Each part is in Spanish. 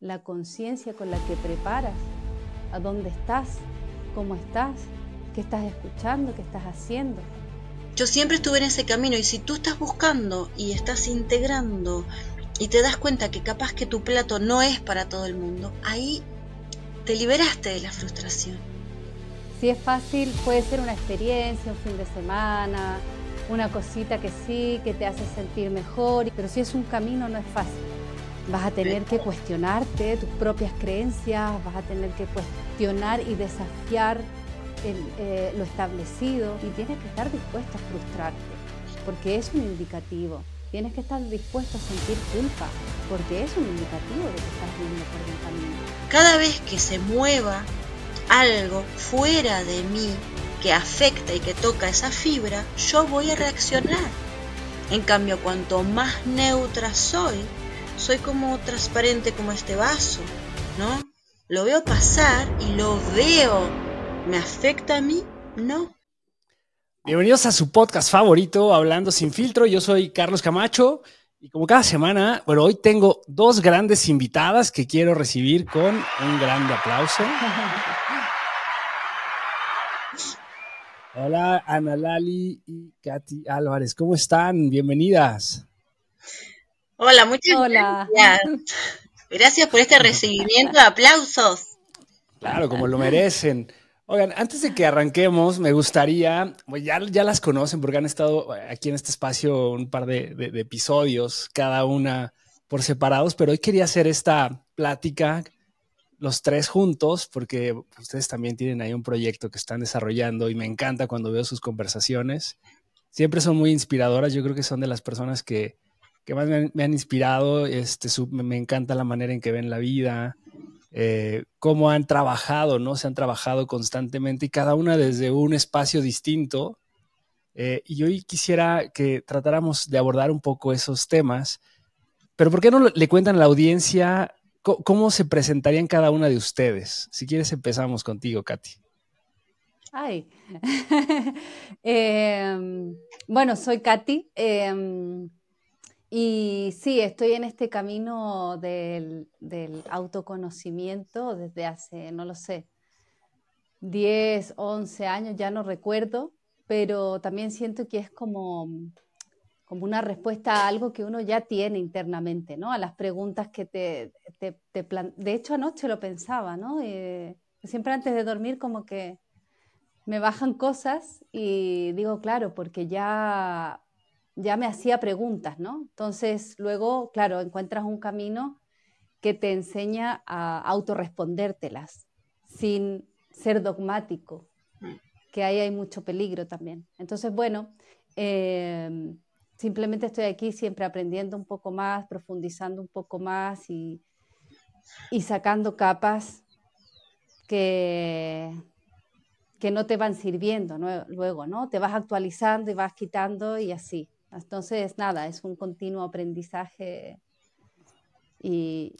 la conciencia con la que preparas, a dónde estás, cómo estás, qué estás escuchando, qué estás haciendo. Yo siempre estuve en ese camino y si tú estás buscando y estás integrando y te das cuenta que capaz que tu plato no es para todo el mundo, ahí te liberaste de la frustración. Si es fácil, puede ser una experiencia, un fin de semana, una cosita que sí, que te hace sentir mejor, pero si es un camino no es fácil. Vas a tener que cuestionarte tus propias creencias, vas a tener que cuestionar y desafiar eh, lo establecido y tienes que estar dispuesto a frustrarte, porque es un indicativo. Tienes que estar dispuesto a sentir culpa, porque es un indicativo de que estás yendo por un camino. Cada vez que se mueva algo fuera de mí que afecta y que toca esa fibra, yo voy a reaccionar. En cambio, cuanto más neutra soy, soy como transparente como este vaso, ¿no? Lo veo pasar y lo veo. ¿Me afecta a mí? No. Bienvenidos a su podcast favorito, Hablando sin filtro. Yo soy Carlos Camacho y como cada semana, bueno, hoy tengo dos grandes invitadas que quiero recibir con un grande aplauso. Hola, Ana Lali y Katy Álvarez, ¿cómo están? Bienvenidas. Hola, muchas gracias. Gracias por este recibimiento de aplausos. Claro, como lo merecen. Oigan, antes de que arranquemos, me gustaría, pues ya, ya las conocen porque han estado aquí en este espacio un par de, episodios, cada una por separados, pero hoy quería hacer esta plática los tres juntos porque ustedes también tienen ahí un proyecto que están desarrollando y me encanta cuando veo sus conversaciones. Siempre son muy inspiradoras, yo creo que son de las personas que, más me han, inspirado, este, me encanta la manera en que ven la vida, eh, cómo han trabajado, ¿no? Se han trabajado constantemente y cada una desde un espacio distinto. Eh, y hoy quisiera que tratáramos de abordar un poco esos temas, pero ¿por qué no le cuentan a la audiencia cómo, se presentarían cada una de ustedes? Si quieres empezamos contigo, Katy. Ay, em, bueno, soy Katy. Em, y sí, estoy en este camino del, autoconocimiento desde hace, no lo sé, 10, 11 años, ya no recuerdo, pero también siento que es como, como una respuesta a algo que uno ya tiene internamente, ¿no? A las preguntas que te, te, De hecho, anoche lo pensaba, ¿no? Eh, siempre antes de dormir como que me bajan cosas y digo, claro, porque ya ya me hacía preguntas, ¿no? Entonces, luego, claro, encuentras un camino que te enseña a autorrespondértelas sin ser dogmático, que ahí hay mucho peligro también. Entonces, bueno, em, simplemente estoy aquí siempre aprendiendo un poco más, profundizando un poco más y, y sacando capas que, que no te van sirviendo luego, ¿no? Te vas actualizando y vas quitando y así. Entonces, nada, es un continuo aprendizaje y,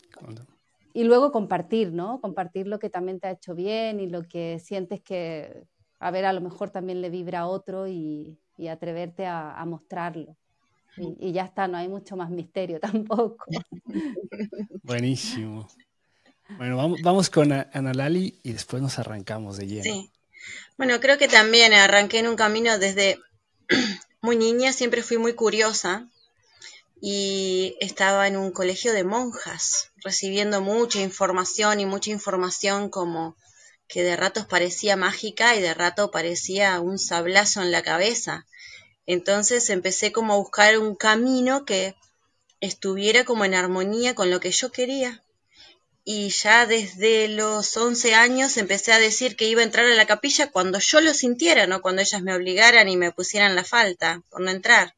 y luego compartir, ¿no? Compartir lo que también te ha hecho bien y lo que sientes que, a ver, a lo mejor también le vibra a otro y, y atreverte a, mostrarlo. Y, ya está, no hay mucho más misterio tampoco. Buenísimo. Bueno, vamos, vamos con Ana Lali y después nos arrancamos de lleno. Sí. Bueno, creo que también arranqué en un camino desde muy niña siempre fui muy curiosa y estaba en un colegio de monjas, recibiendo mucha información y mucha información como que de ratos parecía mágica y de rato parecía un sablazo en la cabeza. Entonces empecé como a buscar un camino que estuviera como en armonía con lo que yo quería y ya desde los 11 años empecé a decir que iba a entrar a la capilla cuando yo lo sintiera, no cuando ellas me obligaran y me pusieran la falta por no entrar.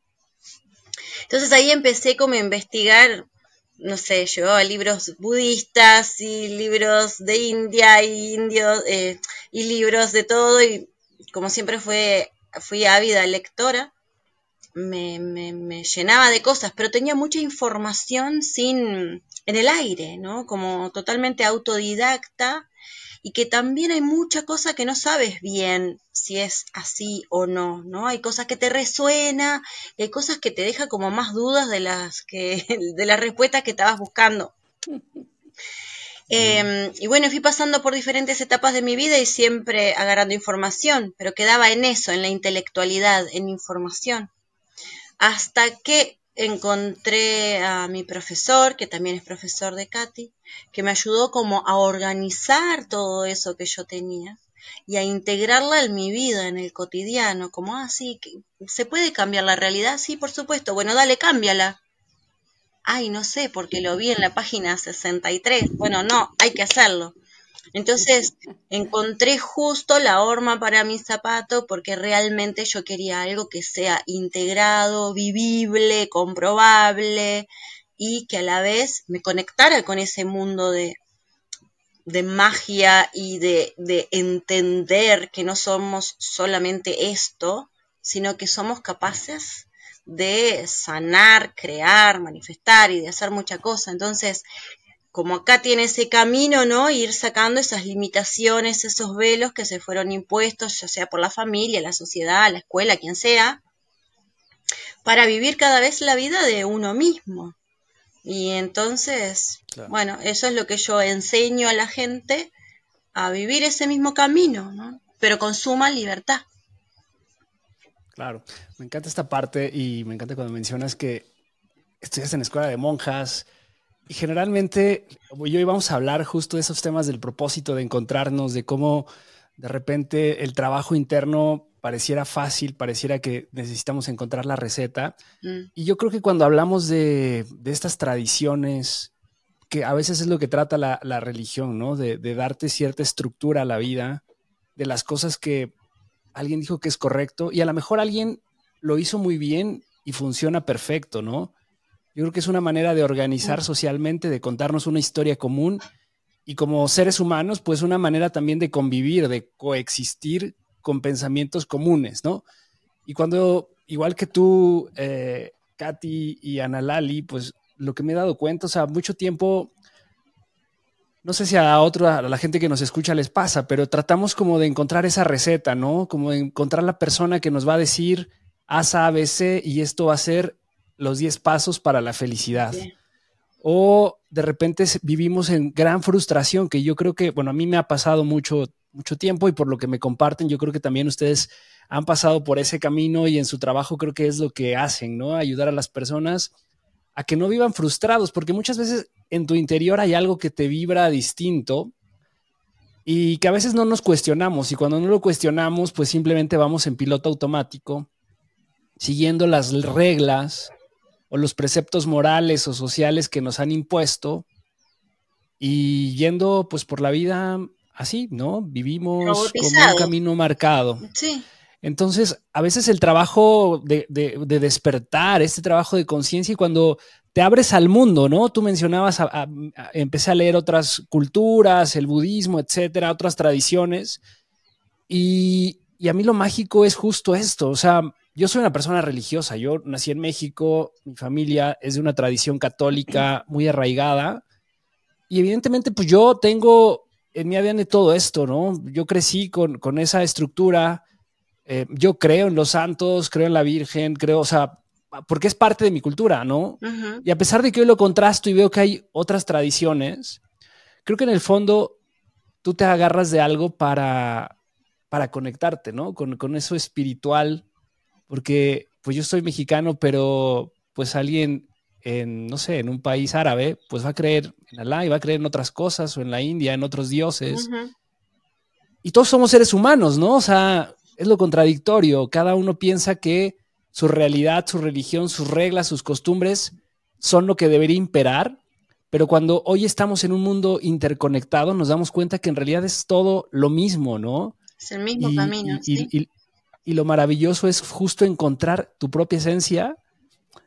Entonces ahí empecé como a investigar, no sé, yo libros budistas y libros de India y indios eh, y libros de todo y como siempre fue, fui ávida lectora, me, me, me llenaba de cosas, pero tenía mucha información sin en el aire, ¿no? Como totalmente autodidacta y que también hay mucha cosa que no sabes bien si es así o no, ¿no? Hay cosas que te resuena y hay cosas que te deja como más dudas de las que de las respuestas que estabas buscando. Em, y bueno, fui pasando por diferentes etapas de mi vida y siempre agarrando información, pero quedaba en eso, en la intelectualidad, en información. Hasta que encontré a mi profesor, que también es profesor de Katy, que me ayudó como a organizar todo eso que yo tenía y a integrarla en mi vida, en el cotidiano, como, así, ah, ¿se puede cambiar la realidad? Sí, por supuesto. Bueno, dale, cámbiala. Ay, no sé, porque lo vi en la página 63. Bueno, no, hay que hacerlo. Entonces encontré justo la horma para mi zapato porque realmente yo quería algo que sea integrado, vivible, comprobable y que a la vez me conectara con ese mundo de, de magia y de, de entender que no somos solamente esto, sino que somos capaces de sanar, crear, manifestar y de hacer mucha cosa. Entonces, como acá tiene ese camino, ¿no? Ir sacando esas limitaciones, esos velos que se fueron impuestos, ya sea por la familia, la sociedad, la escuela, quien sea, para vivir cada vez la vida de uno mismo. Y entonces, bueno, eso es lo que yo enseño a la gente, a vivir ese mismo camino, ¿no? Pero con suma libertad. Claro, me encanta esta parte y me encanta cuando mencionas que estudias en escuela de monjas generalmente yo íbamos a hablar justo de esos temas del propósito de encontrarnos, de cómo de repente el trabajo interno pareciera fácil, pareciera que necesitamos encontrar la receta. Mm. Y yo creo que cuando hablamos de, estas tradiciones, que a veces es lo que trata la, religión, ¿no? De, de, darte cierta estructura a la vida, de las cosas que alguien dijo que es correcto y a lo mejor alguien lo hizo muy bien y funciona perfecto, ¿no? Yo creo que es una manera de organizar socialmente, de contarnos una historia común y como seres humanos, pues una manera también de convivir, de coexistir con pensamientos comunes, ¿no? Y cuando, igual que tú, eh, Katy y Analali, pues lo que me he dado cuenta, o sea, mucho tiempo, no sé si a otra, a la gente que nos escucha les pasa, pero tratamos como de encontrar esa receta, ¿no? Como de encontrar la persona que nos va a decir, haz A, B, C, y esto va a ser los 10 pasos para la felicidad. O de repente vivimos en gran frustración, que yo creo que, bueno, a mí me ha pasado mucho, mucho tiempo y por lo que me comparten, yo creo que también ustedes han pasado por ese camino y en su trabajo creo que es lo que hacen, ¿no? Ayudar a las personas a que no vivan frustrados, porque muchas veces en tu interior hay algo que te vibra distinto y que a veces no nos cuestionamos y cuando no lo cuestionamos, pues simplemente vamos en piloto automático, siguiendo las reglas o los preceptos morales o sociales que nos han impuesto y yendo pues por la vida así, ¿no? Vivimos con un camino marcado. Sí. Entonces, a veces el trabajo de, despertar, este trabajo de conciencia y cuando te abres al mundo, ¿no? Tú mencionabas, empecé a leer otras culturas, el budismo, etcétera, otras tradiciones. Y, y a mí lo mágico es justo esto, o sea, yo soy una persona religiosa, yo nací en México, mi familia es de una tradición católica muy arraigada y evidentemente pues yo tengo en mi ADN todo esto, ¿no? Yo crecí con, esa estructura, eh, yo creo en los santos, creo en la Virgen, creo, o sea, porque es parte de mi cultura, ¿no? Y a pesar de que hoy lo contrasto y veo que hay otras tradiciones, creo que en el fondo tú te agarras de algo para, para conectarte, ¿no? Con, con eso espiritual porque pues yo soy mexicano, pero pues alguien en, no sé, en un país árabe, pues va a creer en Alá y va a creer en otras cosas, o en la India, en otros dioses. Y todos somos seres humanos, ¿no? O sea, es lo contradictorio. Cada uno piensa que su realidad, su religión, sus reglas, sus costumbres son lo que debería imperar, pero cuando hoy estamos en un mundo interconectado, nos damos cuenta que en realidad es todo lo mismo, ¿no? Es el mismo camino. sí y lo maravilloso es justo encontrar tu propia esencia.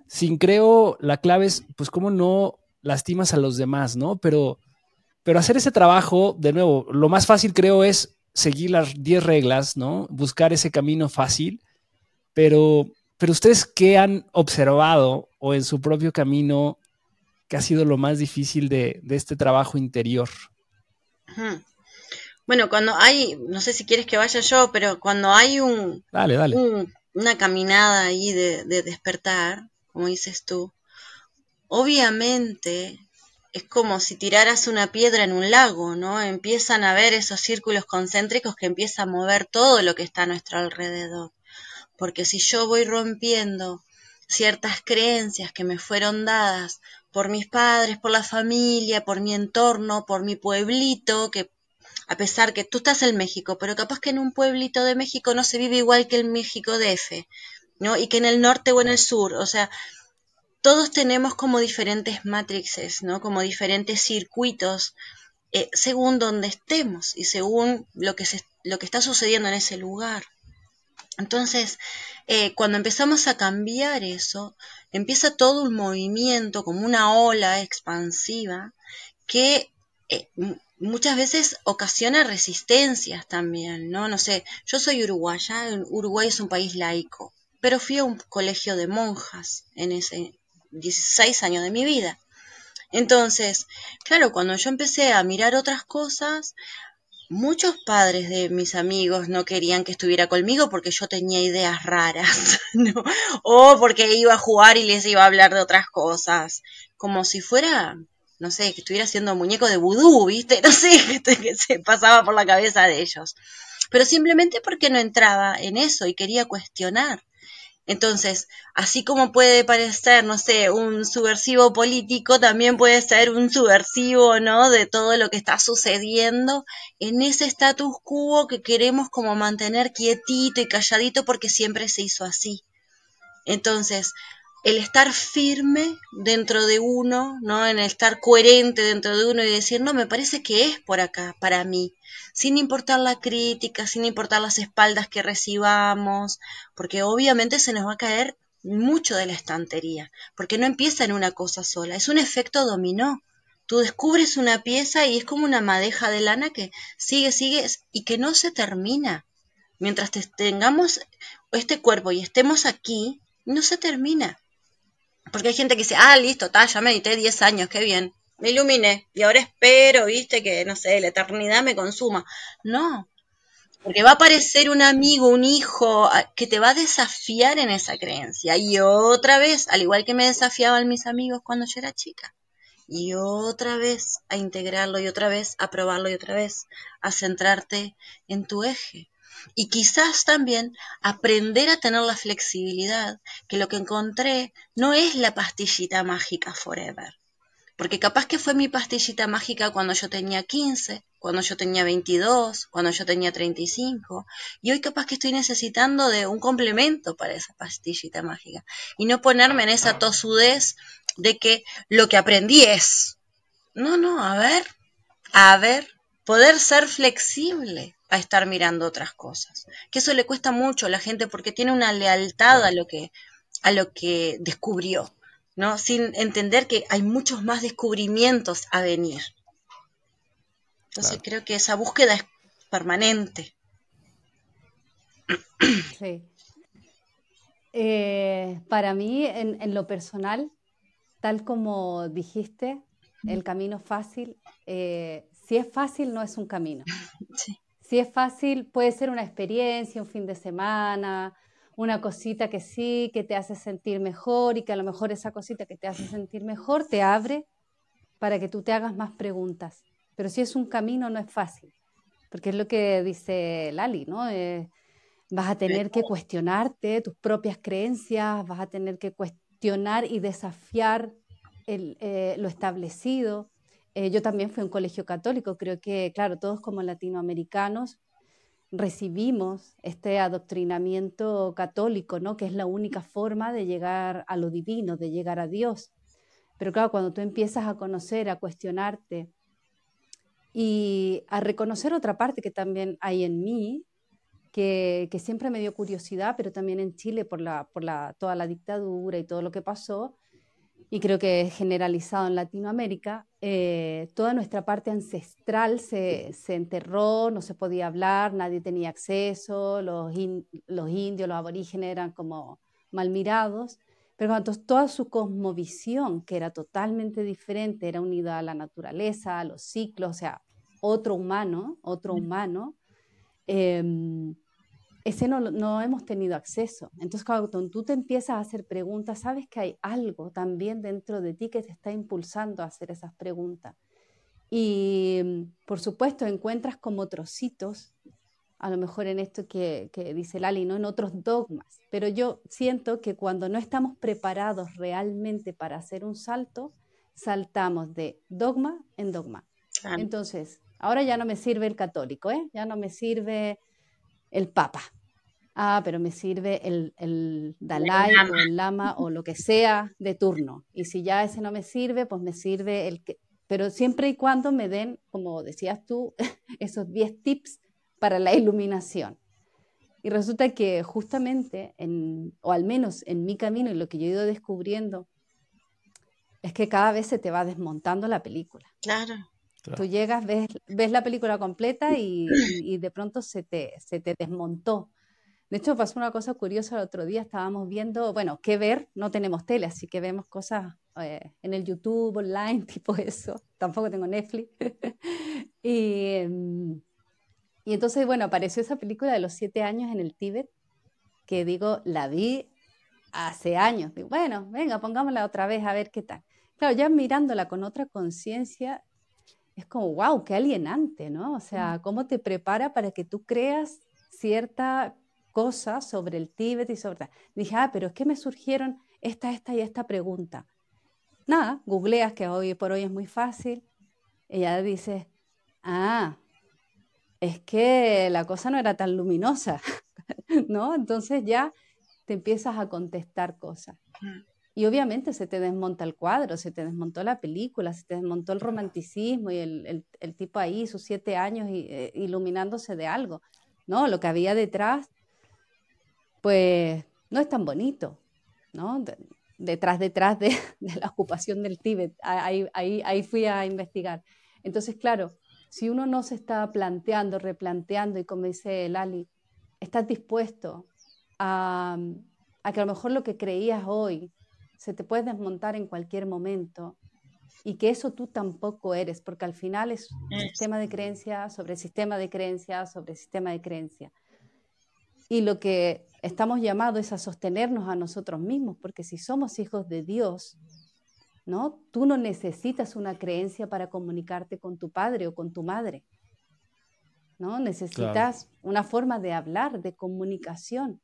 Sin creo, la clave es, pues, cómo no lastimas a los demás, ¿no? Pero, pero hacer ese trabajo, de nuevo, lo más fácil creo es seguir las 10 reglas, ¿no? Buscar ese camino fácil, pero, pero ustedes qué han observado o en su propio camino que ha sido lo más difícil de, este trabajo interior? Bueno, cuando hay, no sé si quieres que vaya yo, pero cuando hay un, dale, dale. una caminada ahí de, despertar, como dices tú, obviamente es como si tiraras una piedra en un lago, ¿no? Empiezan a ver esos círculos concéntricos que empiezan a mover todo lo que está a nuestro alrededor. Porque si yo voy rompiendo ciertas creencias que me fueron dadas por mis padres, por la familia, por mi entorno, por mi pueblito, que a pesar que tú estás en México, pero capaz que en un pueblito de México no se vive igual que el México DF, ¿no? Y que en el norte o en el sur, o sea, todos tenemos como diferentes matrices, ¿no? Como diferentes circuitos eh, según donde estemos y según lo que, lo que está sucediendo en ese lugar. Entonces, eh, cuando empezamos a cambiar eso, empieza todo un movimiento como una ola expansiva que eh, muchas veces ocasiona resistencias también, ¿no? No sé, yo soy uruguaya, Uruguay es un país laico, pero fui a un colegio de monjas en ese 16 años de mi vida. Entonces, claro, cuando yo empecé a mirar otras cosas, muchos padres de mis amigos no querían que estuviera conmigo porque yo tenía ideas raras, ¿no? o porque iba a jugar y les iba a hablar de otras cosas, como si fuera, no sé, que estuviera haciendo muñeco de vudú, ¿viste? No sé qué se pasaba por la cabeza de ellos. Pero simplemente porque no entraba en eso y quería cuestionar. Entonces, así como puede parecer, no sé, un subversivo político, también puede ser un subversivo, ¿no? De todo lo que está sucediendo en ese status quo que queremos como mantener quietito y calladito porque siempre se hizo así. Entonces, el estar firme dentro de uno, ¿no? En el estar coherente dentro de uno y decir, no, me parece que es por acá, para mí, sin importar la crítica, sin importar las espaldas que recibamos, porque obviamente se nos va a caer mucho de la estantería, porque no empieza en una cosa sola, es un efecto dominó. Tú descubres una pieza y es como una madeja de lana que sigue, sigue y que no se termina. Mientras tengamos este cuerpo y estemos aquí, no se termina. Porque hay gente que dice, ah, listo, ta, ya medité 10 años, qué bien. Me iluminé y ahora espero, viste, que, no sé, la eternidad me consuma. No, porque va a aparecer un amigo, un hijo, que te va a desafiar en esa creencia. Y otra vez, al igual que me desafiaban mis amigos cuando yo era chica. Y otra vez a integrarlo y otra vez a probarlo y otra vez a centrarte en tu eje y quizás también aprender a tener la flexibilidad, que lo que encontré no es la pastillita mágica forever. Porque capaz que fue mi pastillita mágica cuando yo tenía 15, cuando yo tenía 22, cuando yo tenía 35. Y hoy capaz que estoy necesitando de un complemento para esa pastillita mágica. Y no ponerme en esa tosudez de que lo que aprendí es. No, no, a ver, a ver, poder ser flexible a estar mirando otras cosas. Que eso le cuesta mucho a la gente porque tiene una lealtad a lo que, a lo que descubrió, ¿no? Sin entender que hay muchos más descubrimientos a venir. Entonces creo que esa búsqueda es permanente. Sí. Eh, para mí, en, en, lo personal, tal como dijiste, el camino fácil, eh, si es fácil, no es un camino. Sí. Si es fácil, puede ser una experiencia, un fin de semana, una cosita que sí, que te hace sentir mejor y que a lo mejor esa cosita que te hace sentir mejor te abre para que tú te hagas más preguntas. Pero si es un camino, no es fácil, porque es lo que dice Lali, ¿no? Eh, vas a tener que cuestionarte tus propias creencias, vas a tener que cuestionar y desafiar eh, lo establecido. Eh, yo también fui a un colegio católico, creo que, claro, todos como latinoamericanos recibimos este adoctrinamiento católico, ¿no? Que es la única forma de llegar a lo divino, de llegar a Dios. Pero claro, cuando tú empiezas a conocer, a cuestionarte y a reconocer otra parte que también hay en mí, que, que siempre me dio curiosidad, pero también en Chile por, la, por la, toda la dictadura y todo lo que pasó, y creo que es generalizado en Latinoamérica, eh, toda nuestra parte ancestral se, enterró, no se podía hablar, nadie tenía acceso, los, los indios, los aborígenes eran como mal mirados, pero cuando toda su cosmovisión, que era totalmente diferente, era unida a la naturaleza, a los ciclos, o sea, otro humano, otro humano, em, ese no, no hemos tenido acceso. Entonces, cuando tú te empiezas a hacer preguntas, sabes que hay algo también dentro de ti que te está impulsando a hacer esas preguntas. Y, por supuesto, encuentras como trocitos, a lo mejor en esto que, que dice Lali, ¿no? en otros dogmas. Pero yo siento que cuando no estamos preparados realmente para hacer un salto, saltamos de dogma en dogma. Entonces, ahora ya no me sirve el católico, ¿eh? ya no me sirve el Papa. Ah, pero me sirve el, el Dalai o el Lama o lo que sea de turno. Y si ya ese no me sirve, pues me sirve el que... Pero siempre y cuando me den, como decías tú, esos 10 tips para la iluminación. Y resulta que justamente, en, o al menos en mi camino y lo que yo he ido descubriendo, es que cada vez se te va desmontando la película. Claro. Tú llegas, ves, ves la película completa y, de pronto se te, se te desmontó. De hecho, pasó una cosa curiosa el otro día, estábamos viendo, bueno, qué ver, no tenemos tele, así que vemos cosas eh, en el YouTube, online, tipo eso. Tampoco tengo Netflix. y, em, y entonces, bueno, apareció esa película de los siete años en el Tíbet, que digo, la vi hace años. Digo, bueno, venga, pongámosla otra vez a ver qué tal. Claro, ya mirándola con otra conciencia, es como, wow, qué alienante, ¿no? O sea, cómo te prepara para que tú creas cierta cosa sobre el Tíbet y sobre... Dije, ah, pero es que me surgieron esta, esta y esta pregunta. Nada, googleas, que hoy por hoy es muy fácil. Ella dice, ah, es que la cosa no era tan luminosa, ¿no? Entonces ya te empiezas a contestar cosas. Y obviamente se te desmonta el cuadro, se te desmontó la película, se te desmontó el romanticismo y el, tipo ahí, sus siete años eh, iluminándose de algo. No, lo que había detrás, pues no es tan bonito, ¿no? detrás, detrás de, la ocupación del Tíbet. Ahí, ahí, ahí fui a investigar. Entonces, claro, si uno no se está planteando, replanteando y como dice Lali, estás dispuesto a, a que a lo mejor lo que creías hoy se te puede desmontar en cualquier momento y que eso tú tampoco eres, porque al final es un sistema de creencia sobre sistema de creencia sobre sistema de creencia. Y lo que estamos llamados es a sostenernos a nosotros mismos, porque si somos hijos de Dios, ¿no? Tú no necesitas una creencia para comunicarte con tu padre o con tu madre. ¿No? Necesitas una forma de hablar, de comunicación,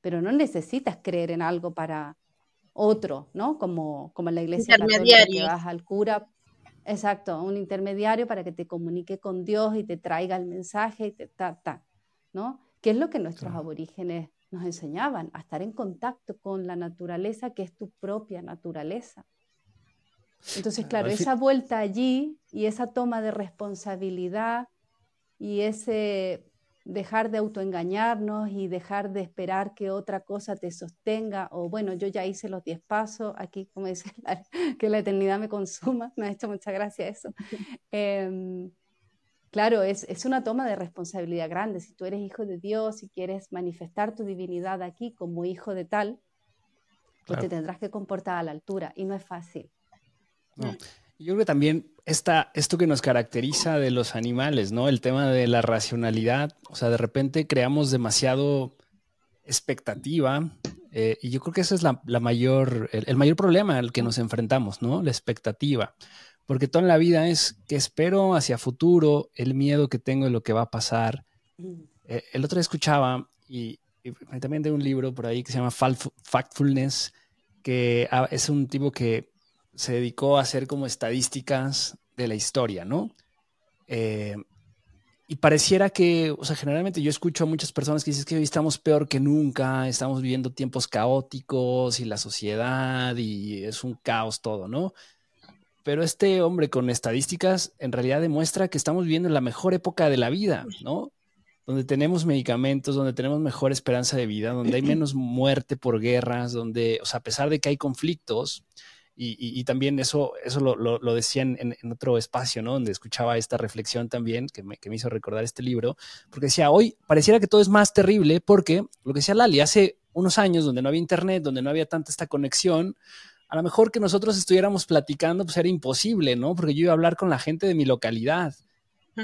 pero no necesitas creer en algo para, otro, ¿no? Como, como en la iglesia católica que vas al cura, exacto, un intermediario para que te comunique con Dios y te traiga el mensaje y te ta, ta, ¿no? ¿Qué es lo que nuestros aborígenes nos enseñaban? A estar en contacto con la naturaleza que es tu propia naturaleza. Entonces, claro, esa vuelta allí y esa toma de responsabilidad y ese dejar de autoengañarnos y dejar de esperar que otra cosa te sostenga, o bueno, yo ya hice los 10 pasos, aquí como dice, que la eternidad me consuma, me ha hecho mucha gracia eso. Em, claro, es, es, una toma de responsabilidad grande. Si tú eres hijo de Dios y quieres manifestar tu divinidad aquí como hijo de tal, pues te tendrás que comportar a la altura y no es fácil. No. Yo creo que también esta, esto que nos caracteriza de los animales, ¿no? El tema de la racionalidad, o sea, de repente creamos demasiado expectativa eh, y yo creo que ese es la, mayor, el, mayor problema al que nos enfrentamos, ¿no? La expectativa. Porque toda la vida es que espero hacia futuro, el miedo que tengo de lo que va a pasar. Eh, el otro día escuchaba y, también de un libro por ahí que se llama Factfulness, que ah, es un tipo que se dedicó a hacer como estadísticas de la historia, ¿no? Eh, y pareciera que, o sea, generalmente yo escucho a muchas personas que dicen que hoy estamos peor que nunca, estamos viviendo tiempos caóticos y la sociedad y es un caos todo, ¿no? Pero este hombre con estadísticas en realidad demuestra que estamos viviendo la mejor época de la vida, ¿no? Donde tenemos medicamentos, donde tenemos mejor esperanza de vida, donde hay menos muerte por guerras, donde, o sea, a pesar de que hay conflictos, y, también eso, eso lo, lo, decían en, otro espacio, ¿no? Donde escuchaba esta reflexión también, que me, que me, hizo recordar este libro, porque decía, hoy pareciera que todo es más terrible porque lo que decía Lali, hace unos años donde no había internet, donde no había tanta esta conexión, a lo mejor que nosotros estuviéramos platicando, pues era imposible, ¿no? Porque yo iba a hablar con la gente de mi localidad.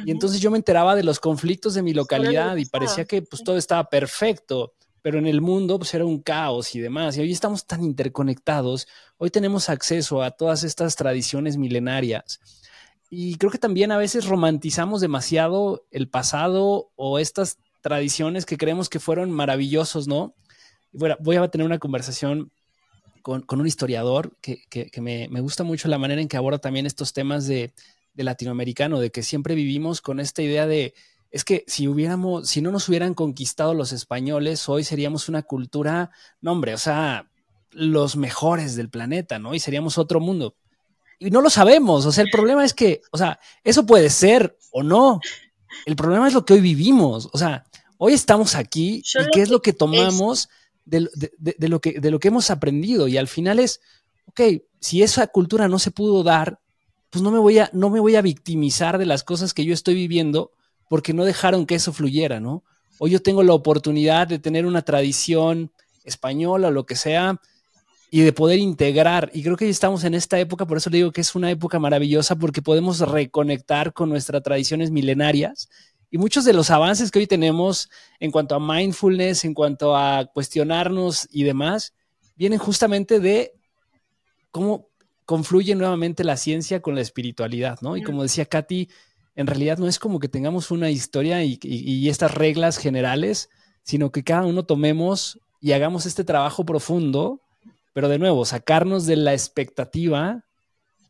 Y entonces yo me enteraba de los conflictos de mi localidad y parecía que pues todo estaba perfecto, pero en el mundo pues era un caos y demás. Y hoy estamos tan interconectados, hoy tenemos acceso a todas estas tradiciones milenarias. Y creo que también a veces romantizamos demasiado el pasado o estas tradiciones que creemos que fueron maravillosos, ¿no? Bueno, voy a tener una conversación con, un historiador que, me, me, gusta mucho la manera en que aborda también estos temas de, de latinoamericano, de que siempre vivimos con esta idea de, es que si hubiéramos, si no nos hubieran conquistado los españoles, hoy seríamos una cultura, no hombre, o sea, los mejores del planeta, ¿no? Y seríamos otro mundo. Y no lo sabemos, o sea, el problema es que, o sea, eso puede ser o no. El problema es lo que hoy vivimos, o sea, hoy estamos aquí y qué es lo que tomamos de, lo que, de lo que hemos aprendido. Y al final es, ok, si esa cultura no se pudo dar, pues no me voy a, no me voy a victimizar de las cosas que yo estoy viviendo porque no dejaron que eso fluyera, ¿no? Hoy yo tengo la oportunidad de tener una tradición española o lo que sea y de poder integrar. Y creo que estamos en esta época, por eso le digo que es una época maravillosa porque podemos reconectar con nuestras tradiciones milenarias y muchos de los avances que hoy tenemos en cuanto a mindfulness, en cuanto a cuestionarnos y demás, vienen justamente de cómo confluye nuevamente la ciencia con la espiritualidad, ¿no? Y como decía Katy, en realidad no es como que tengamos una historia y, estas reglas generales, sino que cada uno tomemos y hagamos este trabajo profundo, pero de nuevo, sacarnos de la expectativa,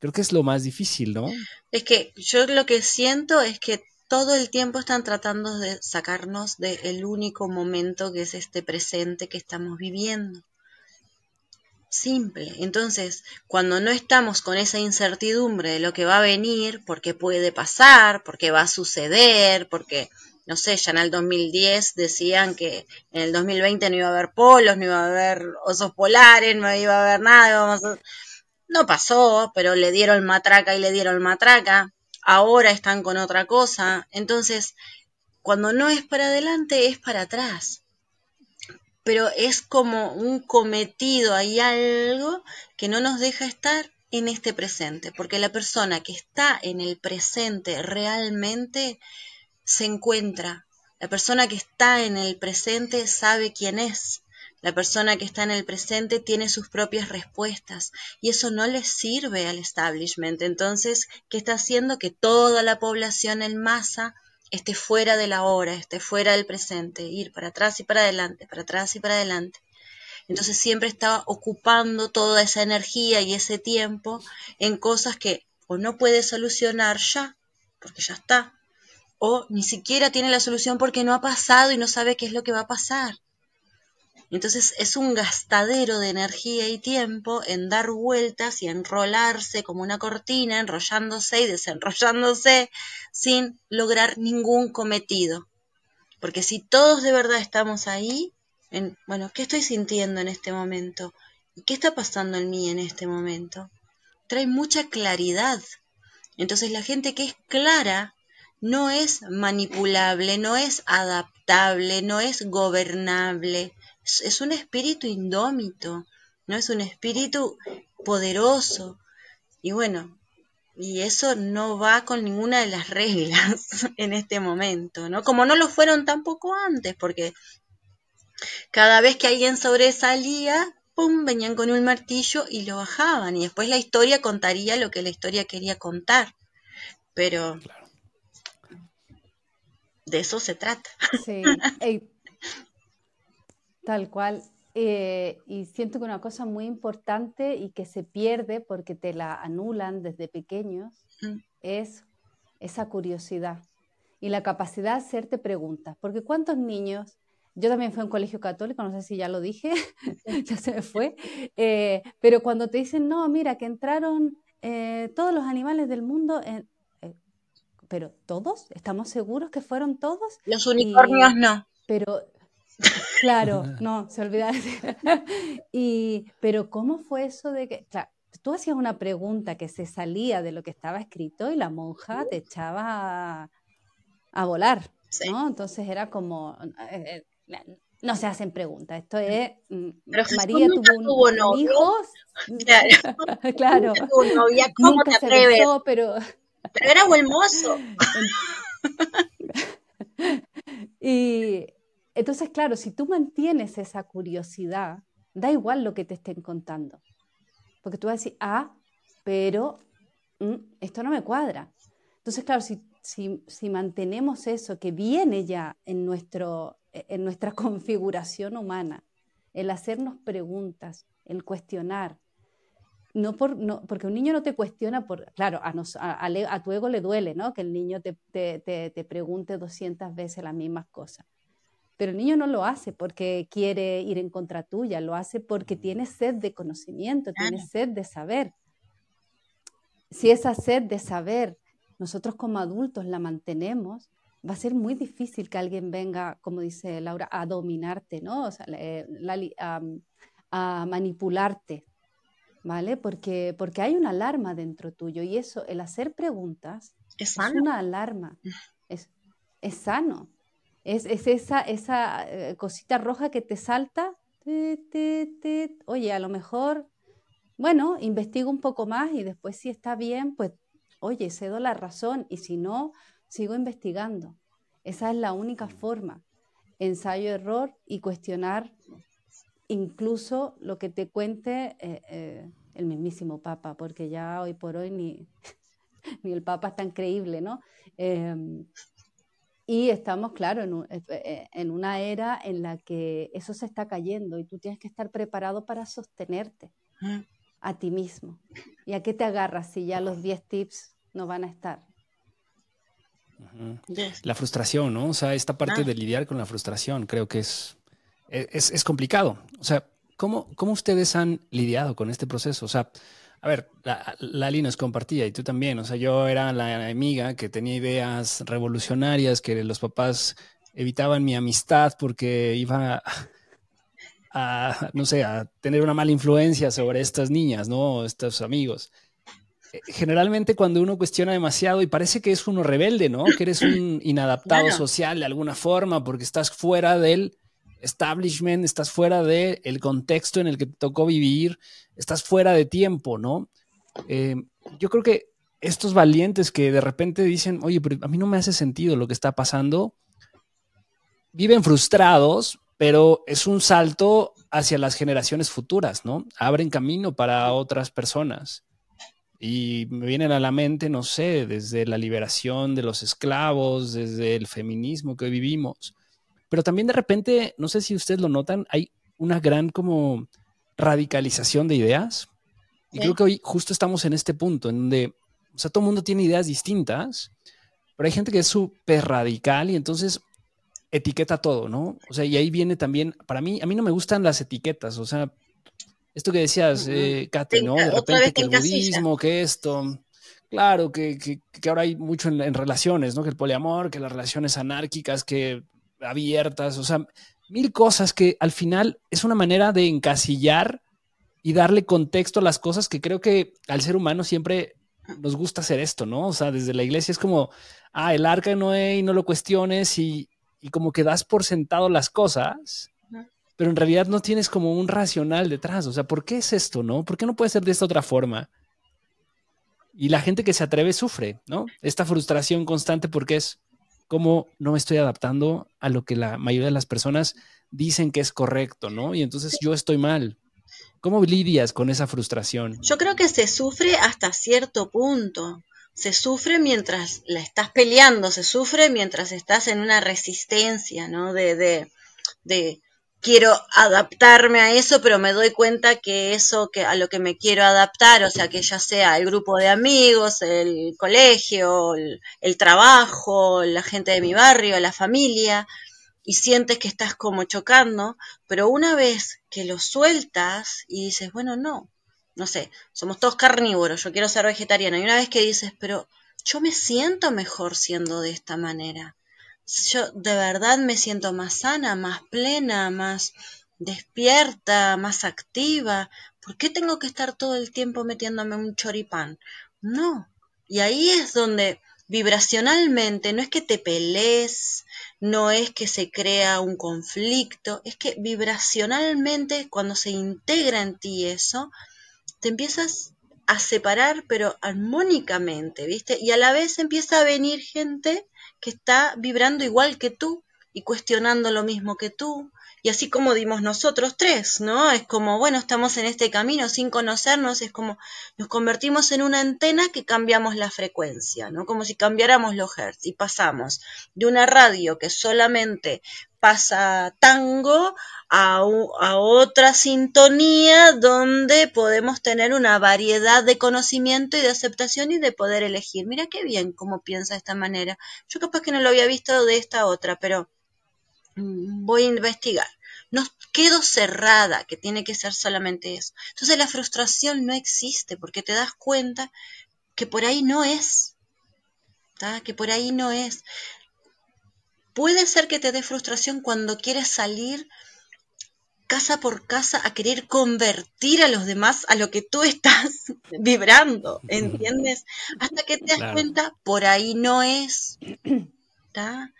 creo que es lo más difícil, ¿no? Es que yo lo que siento es que todo el tiempo están tratando de sacarnos del único momento que es este presente que estamos viviendo simple. Entonces, cuando no estamos con esa incertidumbre de lo que va a venir, porque puede pasar, porque va a suceder, porque, no sé, ya en el 2010 decían que en el 2020 no iba a haber polos, no iba a haber osos polares, no iba a haber nada, no pasó, pero le dieron matraca y le dieron matraca, ahora están con otra cosa. Entonces, cuando no es para adelante, es para atrás pero es como un cometido, hay algo que no nos deja estar en este presente, porque la persona que está en el presente realmente se encuentra, la persona que está en el presente sabe quién es, la persona que está en el presente tiene sus propias respuestas y eso no le sirve al establishment. Entonces, ¿qué está haciendo? Que toda la población en masa esté fuera de la hora, esté fuera del presente, ir para atrás y para adelante, para atrás y para adelante. Entonces siempre estaba ocupando toda esa energía y ese tiempo en cosas que o no puede solucionar ya, porque ya está, o ni siquiera tiene la solución porque no ha pasado y no sabe qué es lo que va a pasar. Entonces es un gastadero de energía y tiempo en dar vueltas y enrolarse como una cortina, enrollándose y desenrollándose sin lograr ningún cometido. Porque si todos de verdad estamos ahí, en, bueno, ¿qué estoy sintiendo en este momento? ¿Y qué está pasando en mí en este momento? Trae mucha claridad. Entonces la gente que es clara no es manipulable, no es adaptable, no es gobernable, es un espíritu indómito, no es un espíritu poderoso. Y bueno, y eso no va con ninguna de las reglas en este momento, ¿no? Como no lo fueron tampoco antes, porque cada vez que alguien sobresalía, ¡pum!, venían con un martillo y lo bajaban. Y después la historia contaría lo que la historia quería contar. Pero de eso se trata. Sí. Tal cual. Eh, y siento que una cosa muy importante y que se pierde porque te la anulan desde pequeños mm. es esa curiosidad y la capacidad de hacerte preguntas. Porque cuántos niños, yo también fui a un colegio católico, no sé si ya lo dije, ya se me fue, eh, pero cuando te dicen, no, mira, que entraron eh, todos los animales del mundo, pero todos, ¿estamos seguros que fueron todos? Los unicornios no. Pero Claro, no, se olvida. y, pero ¿cómo fue eso de que, claro, tú hacías una pregunta que se salía de lo que estaba escrito y la monja te echaba a, volar, ¿no? Entonces era como, eh, eh, no se hacen preguntas, esto es, mm, María tuvo, un, hijos, claro, claro. novia, ¿cómo te atreves? pero... pero era buen mozo. y entonces, claro, si tú mantienes esa curiosidad, da igual lo que te estén contando. Porque tú vas a decir, ah, pero mm, esto no me cuadra. Entonces, claro, si, si, mantenemos eso que viene ya en, nuestro, en nuestra configuración humana, el hacernos preguntas, el cuestionar, no, por, no porque un niño no te cuestiona por, claro, a, a, tu ego le duele, ¿no? Que el niño te, te, te, pregunte 200 veces las mismas cosas. Pero el niño no lo hace porque quiere ir en contra tuya, lo hace porque tiene sed de conocimiento, tiene sed de saber. Si esa sed de saber nosotros como adultos la mantenemos, va a ser muy difícil que alguien venga, como dice Laura, a dominarte, ¿no? O sea, a, manipularte, ¿vale? Porque, porque hay una alarma dentro tuyo y eso, el hacer preguntas, es, una alarma, es, es sano. Es, esa, esa eh, cosita roja que te salta, oye, a lo mejor, bueno, investigo un poco más y después si está bien, pues, oye, cedo la razón y si no, sigo investigando. Esa es la única forma. Ensayo, error y cuestionar incluso lo que te cuente eh, eh, el mismísimo Papa, porque ya hoy por hoy ni, ni el Papa es tan creíble, ¿no? Em, y estamos, claro, en, eh, en, una era en la que eso se está cayendo y tú tienes que estar preparado para sostenerte a ti mismo. ¿Y a qué te agarras si ya los 10 tips no van a estar? La frustración, ¿no? O sea, esta parte ah. de lidiar con la frustración creo que es, es, es complicado. O sea, ¿cómo, ¿cómo, ustedes han lidiado con este proceso? O sea, a ver, la, Lali nos compartía y tú también. O sea, yo era la amiga que tenía ideas revolucionarias, que los papás evitaban mi amistad porque iba a, no sé, a tener una mala influencia sobre estas niñas, ¿no? Estos amigos generalmente cuando uno cuestiona demasiado y parece que es uno rebelde, ¿no? Que eres un inadaptado social de alguna forma porque estás fuera del establishment, estás fuera del el contexto en el que te tocó vivir, estás fuera de tiempo, ¿no? Eh, yo creo que estos valientes que de repente dicen, oye, pero a mí no me hace sentido lo que está pasando, viven frustrados, pero es un salto hacia las generaciones futuras, ¿no? Abren camino para otras personas. Y me vienen a la mente, no sé, desde la liberación de los esclavos, desde el feminismo que hoy vivimos. Pero también de repente, no sé si ustedes lo notan, hay una gran como radicalización de ideas. Y creo que hoy justo estamos en este punto, en donde, o sea, todo el mundo tiene ideas distintas, pero hay gente que es súper radical y entonces etiqueta todo, ¿no? O sea, y ahí viene también, para mí, a mí no me gustan las etiquetas, o sea, esto que decías, eh, Katy, ¿no? De repente que el budismo, que esto. Claro, que, que, ahora hay mucho en, relaciones, ¿no? Que el poliamor, que las relaciones anárquicas, que abiertas, o sea, mil cosas que al final es una manera de encasillar y darle contexto a las cosas que creo que al ser humano siempre nos gusta hacer esto, ¿no? O sea, desde la iglesia es como, ah, el arca de Noé y no lo cuestiones y, y como que das por sentado las cosas pero en realidad no tienes como un racional detrás. O sea, ¿por qué es esto, no? ¿Por qué no puede ser de esta otra forma? Y la gente que se atreve sufre, ¿no? Esta frustración constante porque es como no me estoy adaptando a lo que la mayoría de las personas dicen que es correcto, ¿no? Y entonces yo estoy mal. ¿Cómo lidias con esa frustración? Yo creo que se sufre hasta cierto punto. Se sufre mientras la estás peleando, se sufre mientras estás en una resistencia, ¿no? De, de, de quiero adaptarme a eso, pero me doy cuenta que eso que a lo que me quiero adaptar, o sea, que ya sea el grupo de amigos, el colegio, el, trabajo, la gente de mi barrio, la familia, y sientes que estás como chocando, pero una vez que lo sueltas y dices, bueno, no, no sé, somos todos carnívoros, yo quiero ser vegetariano, y una vez que dices, pero yo me siento mejor siendo de esta manera yo de verdad me siento más sana, más plena, más despierta, más activa. ¿Por qué tengo que estar todo el tiempo metiéndome un choripán? No. Y ahí es donde vibracionalmente no es que te pelees, no es que se crea un conflicto, es que vibracionalmente cuando se integra en ti eso, te empiezas a separar, pero armónicamente, ¿viste? Y a la vez empieza a venir gente que está vibrando igual que tú y cuestionando lo mismo que tú. Y así como dimos nosotros tres, ¿no? Es como, bueno, estamos en este camino sin conocernos, es como nos convertimos en una antena que cambiamos la frecuencia, ¿no? Como si cambiáramos los hertz y pasamos de una radio que solamente pasa tango a, a, otra sintonía donde podemos tener una variedad de conocimiento y de aceptación y de poder elegir. Mira qué bien cómo piensa de esta manera. Yo capaz que no lo había visto de esta otra, pero voy a investigar. No quedo cerrada, que tiene que ser solamente eso. Entonces la frustración no existe porque te das cuenta que por ahí no es. Que por ahí no es. Puede ser que te dé frustración cuando quieres salir casa por casa a querer convertir a los demás a lo que tú estás vibrando, ¿entiendes? Hasta que te das cuenta, por ahí no es. ¿Está?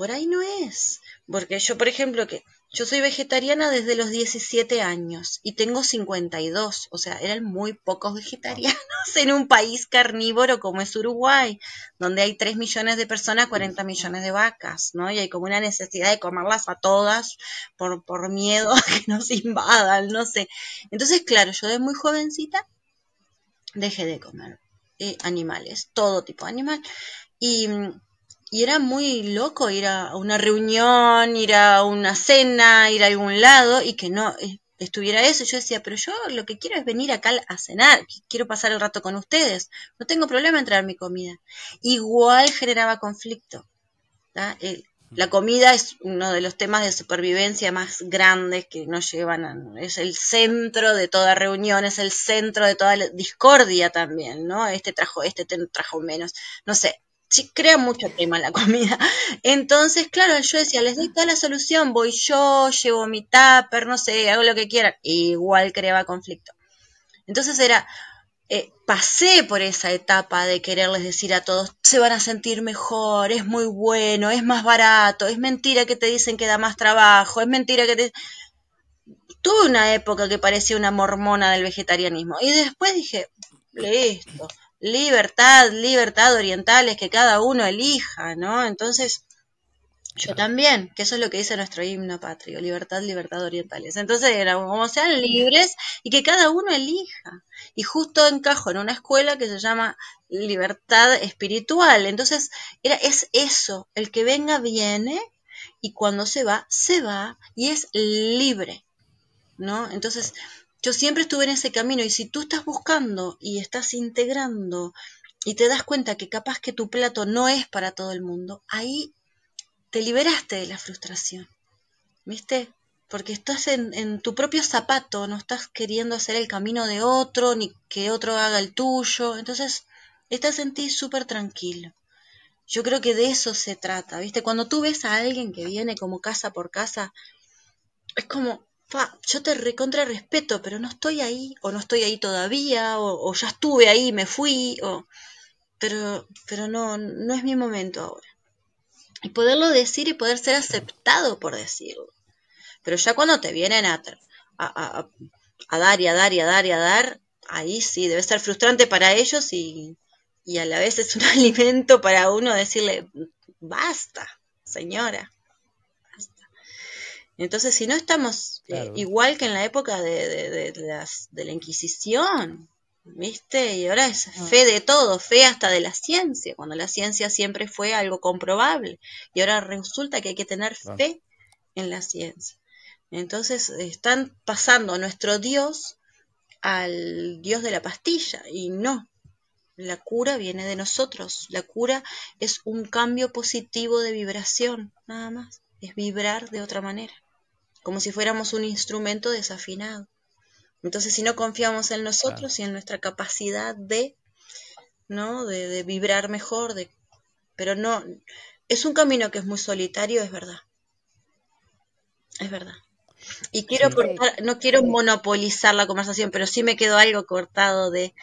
Por ahí no es. Porque yo, por ejemplo, que yo soy vegetariana desde los 17 años y tengo 52, o sea, eran muy pocos vegetarianos en un país carnívoro como es Uruguay, donde hay 3 millones de personas, 40 millones de vacas, ¿no? Y hay como una necesidad de comerlas a todas por, por miedo a que nos invadan, no sé. Entonces, claro, yo de muy jovencita dejé de comer eh, animales, todo tipo de animal. Y y era muy loco ir a una reunión, ir a una cena, ir a algún lado y que no eh, estuviera eso. Yo decía, pero yo lo que quiero es venir acá a cenar, quiero pasar el rato con ustedes, no tengo problema en traer mi comida. Igual generaba conflicto. la comida es uno de los temas de supervivencia más grandes que nos llevan a, es el centro de toda reunión, es el centro de toda discordia también, ¿no? Este trajo, este trajo menos, no sé, sí, crea mucho tema la comida. Entonces, claro, yo decía, les doy toda la solución, voy yo, llevo mi tupper, no sé, hago lo que quieran. Igual creaba conflicto. Entonces era, eh, pasé por esa etapa de quererles decir a todos, se van a sentir mejor, es muy bueno, es más barato, es mentira que te dicen que da más trabajo, es mentira que te... Tuve una época que parecía una mormona del vegetarianismo y después dije, listo, libertad, libertad orientales, que cada uno elija, ¿no? Entonces, yo también, que eso es lo que dice nuestro himno patrio, libertad, libertad orientales. Entonces, era como sean libres y que cada uno elija. Y justo encajo en una escuela que se llama libertad espiritual. Entonces, era, es eso, el que venga viene y cuando se va, se va y es libre, ¿no? Entonces, yo siempre estuve en ese camino y si tú estás buscando y estás integrando y te das cuenta que capaz que tu plato no es para todo el mundo, ahí te liberaste de la frustración, ¿viste? Porque estás en, tu propio zapato, no estás queriendo hacer el camino de otro, ni que otro haga el tuyo, entonces estás en ti súper tranquilo. Yo creo que de eso se trata, ¿viste? Cuando tú ves a alguien que viene como casa por casa, es como, yo te recontra respeto, pero no estoy ahí, o no estoy ahí todavía, o, ya estuve ahí, me fui, o, pero, pero no, no es mi momento ahora. Y poderlo decir y poder ser aceptado por decirlo. Pero ya cuando te vienen a, a, a, dar y a dar y a dar y a dar, ahí sí, debe ser frustrante para ellos y, y a la vez es un alimento para uno decirle, basta, señora. Entonces, si no estamos eh, igual que en la época de, la Inquisición, ¿viste? Y ahora es ah. fe de todo, fe hasta de la ciencia, cuando la ciencia siempre fue algo comprobable. Y ahora resulta que hay que tener fe en la ciencia. Entonces, están pasando a nuestro Dios al Dios de la pastilla, y no. La cura viene de nosotros. La cura es un cambio positivo de vibración, nada más. Es vibrar de otra manera como si fuéramos un instrumento desafinado. Entonces, si no confiamos en nosotros y en nuestra capacidad de, ¿no? De, vibrar mejor, de, pero no, es un camino que es muy solitario, es verdad. Es verdad. Y quiero no quiero monopolizar la conversación, pero sí me quedó algo cortado de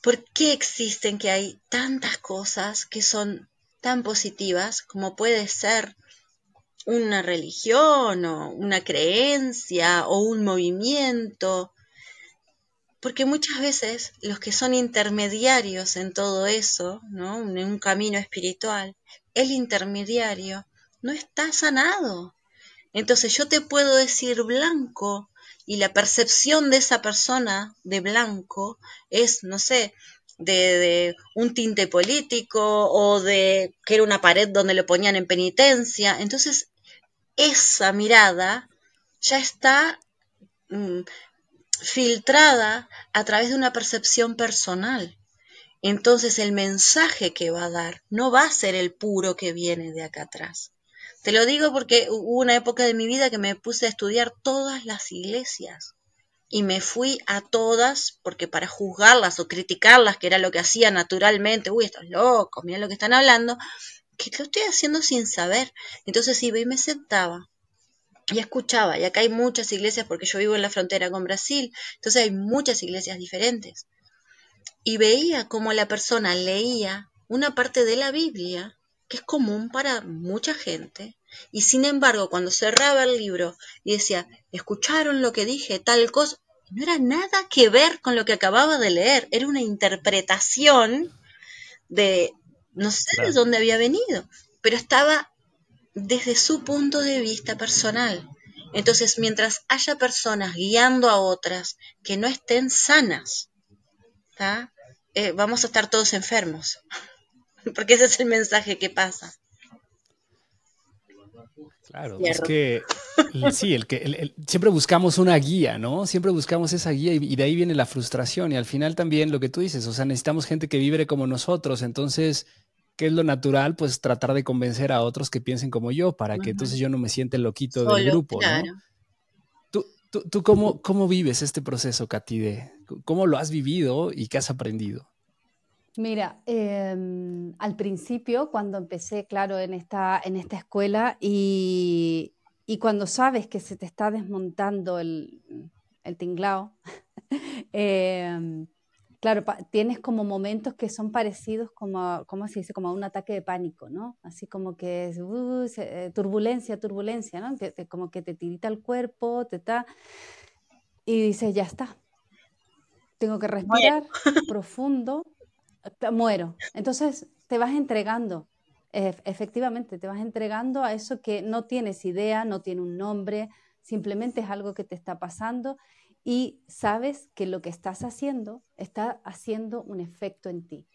por qué existen que hay tantas cosas que son tan positivas como puede ser una religión o una creencia o un movimiento porque muchas veces los que son intermediarios en todo eso, ¿no? En un camino espiritual, el intermediario no está sanado. Entonces yo te puedo decir blanco y la percepción de esa persona de blanco es, no sé, de, un tinte político o de que era una pared donde le ponían en penitencia. Entonces, esa mirada ya está mm, filtrada a través de una percepción personal. Entonces el mensaje que va a dar no va a ser el puro que viene de acá atrás. Te lo digo porque hubo una época de mi vida que me puse a estudiar todas las iglesias y me fui a todas porque para juzgarlas o criticarlas, que era lo que hacía naturalmente, uy, estos locos, mira lo que están hablando, que lo estoy haciendo sin saber. Entonces iba y me sentaba y escuchaba, y acá hay muchas iglesias porque yo vivo en la frontera con Brasil, entonces hay muchas iglesias diferentes. Y veía cómo la persona leía una parte de la Biblia que es común para mucha gente, y sin embargo cuando cerraba el libro y decía, ¿escucharon lo que dije? Tal cosa, no era nada que ver con lo que acababa de leer, era una interpretación de, no sé de dónde había venido, pero estaba desde su punto de vista personal. Entonces, mientras haya personas guiando a otras que no estén sanas, eh, vamos a estar todos enfermos, porque ese es el mensaje que pasa. Claro, es que sí, el que siempre buscamos una guía, ¿no? Siempre buscamos esa guía y, de ahí viene la frustración y al final también lo que tú dices, o sea, necesitamos gente que vibre como nosotros, entonces ¿qué es lo natural? Pues tratar de convencer a otros que piensen como yo para que entonces yo no me siente loquito del grupo, ¿no? ¿Tú, tú, cómo, cómo, vives este proceso, Katy? ¿Cómo lo has vivido y qué has aprendido? Mira, em, al principio, cuando empecé, claro, en esta, en esta escuela y, y cuando sabes que se te está desmontando el, el tinglao, eh, claro, tienes como momentos que son parecidos como, ¿cómo se dice? Como a un ataque de pánico, ¿no? Así como que es uh, eh, turbulencia, turbulencia, ¿no? Que, como que te tirita el cuerpo, te está... Y dices, ya está. Tengo que respirar profundo, muero. Entonces te vas entregando, efectivamente, te vas entregando a eso que no tienes idea, no tiene un nombre, simplemente es algo que te está pasando y sabes que lo que estás haciendo está haciendo un efecto en ti.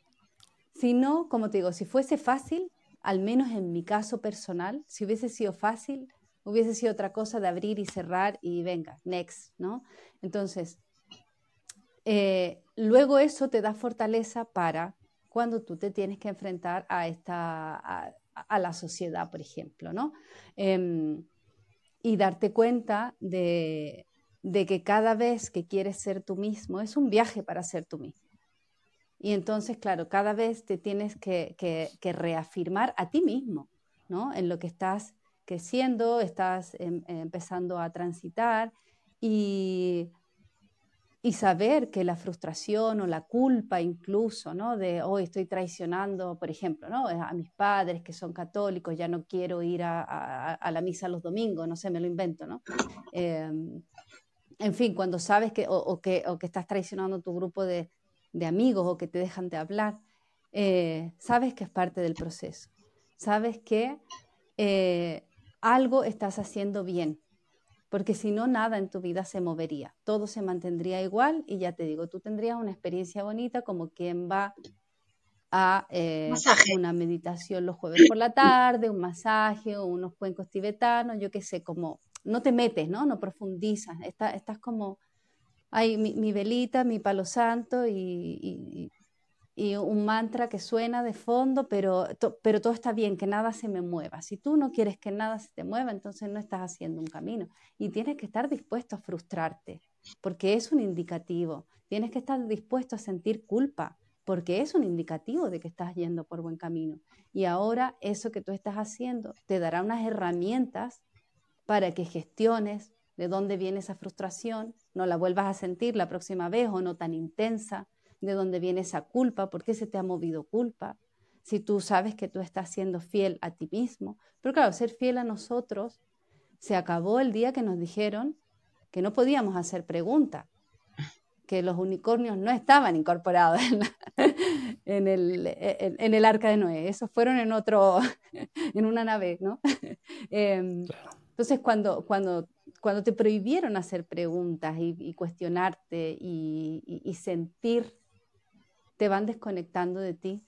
Si no, como te digo, si fuese fácil, al menos en mi caso personal, si hubiese sido fácil, hubiese sido otra cosa de abrir y cerrar y venga, next, ¿no? Entonces, eh, luego eso te da fortaleza para cuando tú te tienes que enfrentar a esta, a, la sociedad, por ejemplo, ¿no? Em, y darte cuenta de, de que cada vez que quieres ser tú mismo es un viaje para ser tú mismo. Y entonces, claro, cada vez te tienes que, reafirmar a ti mismo, ¿no? En lo que estás creciendo, estás em, empezando a transitar y, y, saber que la frustración o la culpa incluso, ¿no? De hoy estoy traicionando, por ejemplo, ¿no? A mis padres que son católicos, ya no quiero ir a, la misa los domingos, no sé, me lo invento, ¿no? Em, en fin, cuando sabes que o, que, que estás traicionando tu grupo de, amigos o que te dejan de hablar, eh, sabes que es parte del proceso. Sabes que eh, algo estás haciendo bien, porque si no, nada en tu vida se movería, todo se mantendría igual y ya te digo, tú tendrías una experiencia bonita como quien va a eh, una meditación los jueves por la tarde, un masaje o unos cuencos tibetanos, yo qué sé, como no te metes, ¿no? No profundizas, estás como, hay mi, velita, mi palo santo y, un mantra que suena de fondo, pero, pero todo está bien, que nada se me mueva. Si tú no quieres que nada se te mueva, entonces no estás haciendo un camino. Y tienes que estar dispuesto a frustrarte, porque es un indicativo. Tienes que estar dispuesto a sentir culpa, porque es un indicativo de que estás yendo por buen camino. Y ahora eso que tú estás haciendo te dará unas herramientas para que gestiones de dónde viene esa frustración, no la vuelvas a sentir la próxima vez o no tan intensa, de dónde viene esa culpa, por qué se te ha movido culpa, si tú sabes que tú estás siendo fiel a ti mismo. Pero claro, ser fiel a nosotros se acabó el día que nos dijeron que no podíamos hacer preguntas. que los unicornios no estaban incorporados en, el, en, el, arca de Noé, esos fueron en otro, en una nave, ¿no? Em, entonces, cuando, cuando, cuando te prohibieron hacer preguntas y, cuestionarte y, sentir, te van desconectando de ti,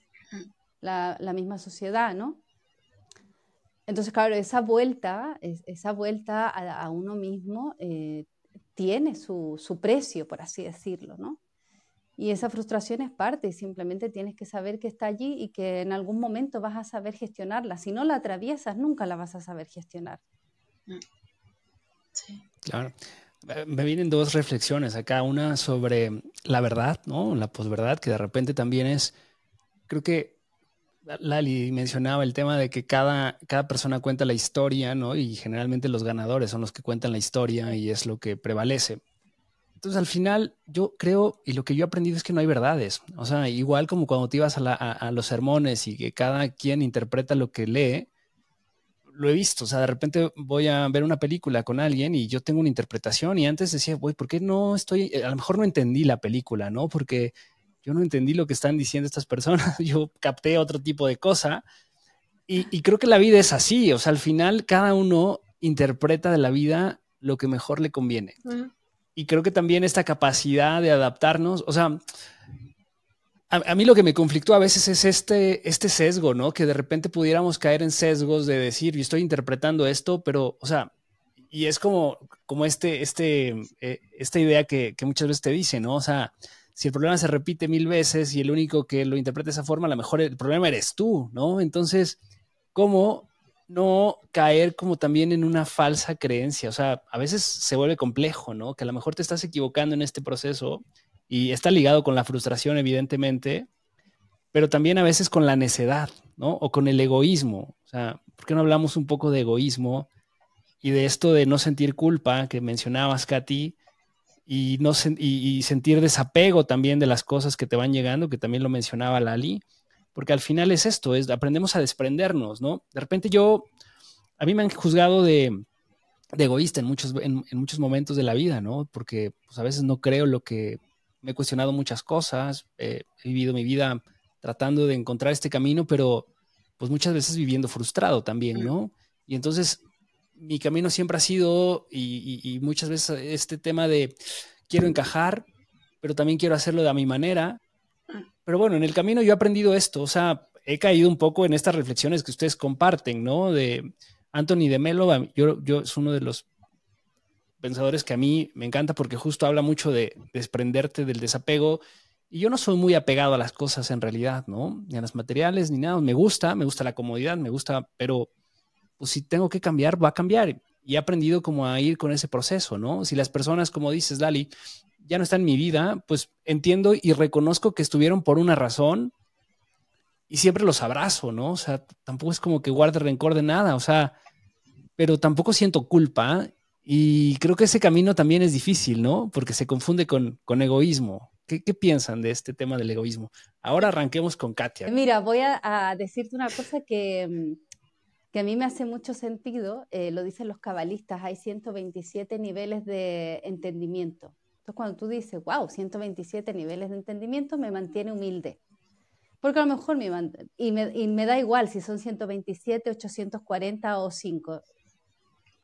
la, la misma sociedad, ¿no? Entonces, claro, esa vuelta, esa vuelta a, uno mismo eh, tiene su, precio, por así decirlo, ¿no? Y esa frustración es parte y simplemente tienes que saber que está allí y que en algún momento vas a saber gestionarla. Si no la atraviesas, nunca la vas a saber gestionar. Mm. Sí. Claro. Me vienen dos reflexiones acá, una sobre la verdad, ¿no? La posverdad, que de repente también es, creo que Lali mencionaba el tema de que cada, cada persona cuenta la historia, ¿no? Y generalmente los ganadores son los que cuentan la historia y es lo que prevalece. Entonces, al final, yo creo, y lo que yo he aprendido es que no hay verdades. O sea, igual como cuando te ibas a, los sermones y que cada quien interpreta lo que lee, lo he visto. O sea, de repente voy a ver una película con alguien y yo tengo una interpretación y antes decía, güey, ¿por qué no estoy? A lo mejor no entendí la película, ¿no? Porque yo no entendí lo que están diciendo estas personas, yo capté otro tipo de cosa. Y, creo que la vida es así, o sea, al final cada uno interpreta de la vida lo que mejor le conviene. Y creo que también esta capacidad de adaptarnos, o sea, a, mí lo que me conflictó a veces es este, este sesgo, ¿no? Que de repente pudiéramos caer en sesgos de decir, yo estoy interpretando esto, pero, o sea, y es como, como este, este, eh, esta idea que, que, muchas veces te dice, ¿no? O sea, si el problema se repite mil veces y el único que lo interpreta de esa forma, a lo mejor el problema eres tú, ¿no? Entonces, ¿cómo no caer como también en una falsa creencia? O sea, a veces se vuelve complejo, ¿no? Que a lo mejor te estás equivocando en este proceso y está ligado con la frustración, evidentemente, pero también a veces con la necedad, ¿no? O con el egoísmo. O sea, ¿por qué no hablamos un poco de egoísmo y de esto de no sentir culpa que mencionabas, Katy? y, no, y, sentir desapego también de las cosas que te van llegando, que también lo mencionaba Lali, porque al final es esto, es aprendemos a desprendernos, ¿no? De repente yo, a mí me han juzgado de, egoísta en muchos, en, muchos momentos de la vida, ¿no? Porque pues, a veces no creo lo que me he cuestionado muchas cosas, he vivido mi vida tratando de encontrar este camino, pero pues muchas veces viviendo frustrado también, ¿no? Y entonces mi camino siempre ha sido, y, muchas veces este tema de quiero encajar, pero también quiero hacerlo de a mi manera. Pero bueno, en el camino yo he aprendido esto, o sea, he caído un poco en estas reflexiones que ustedes comparten, ¿no? De Anthony de Melo, yo, yo es uno de los pensadores que a mí me encanta porque justo habla mucho de desprenderte del desapego. Y yo no soy muy apegado a las cosas en realidad, ¿no? Ni a los materiales, ni nada. Me gusta, me gusta la comodidad, me gusta, pero pues si tengo que cambiar, va a cambiar. Y he aprendido como a ir con ese proceso, ¿no? Si las personas, como dices, Dali, ya no están en mi vida, pues entiendo y reconozco que estuvieron por una razón y siempre los abrazo, ¿no? O sea, tampoco es como que guarde rencor de nada, o sea, pero tampoco siento culpa y creo que ese camino también es difícil, ¿no? Porque se confunde con, con egoísmo. ¿Qué, ¿Qué, piensan de este tema del egoísmo? Ahora arranquemos con Katia. Mira, voy a, a decirte una cosa que mm, que a mí me hace mucho sentido, eh, lo dicen los cabalistas, hay 127 niveles de entendimiento. Entonces cuando tú dices, wow, 127 niveles de entendimiento, me mantiene humilde. Porque a lo mejor me, y me, y me da igual si son 127, 840 o 5.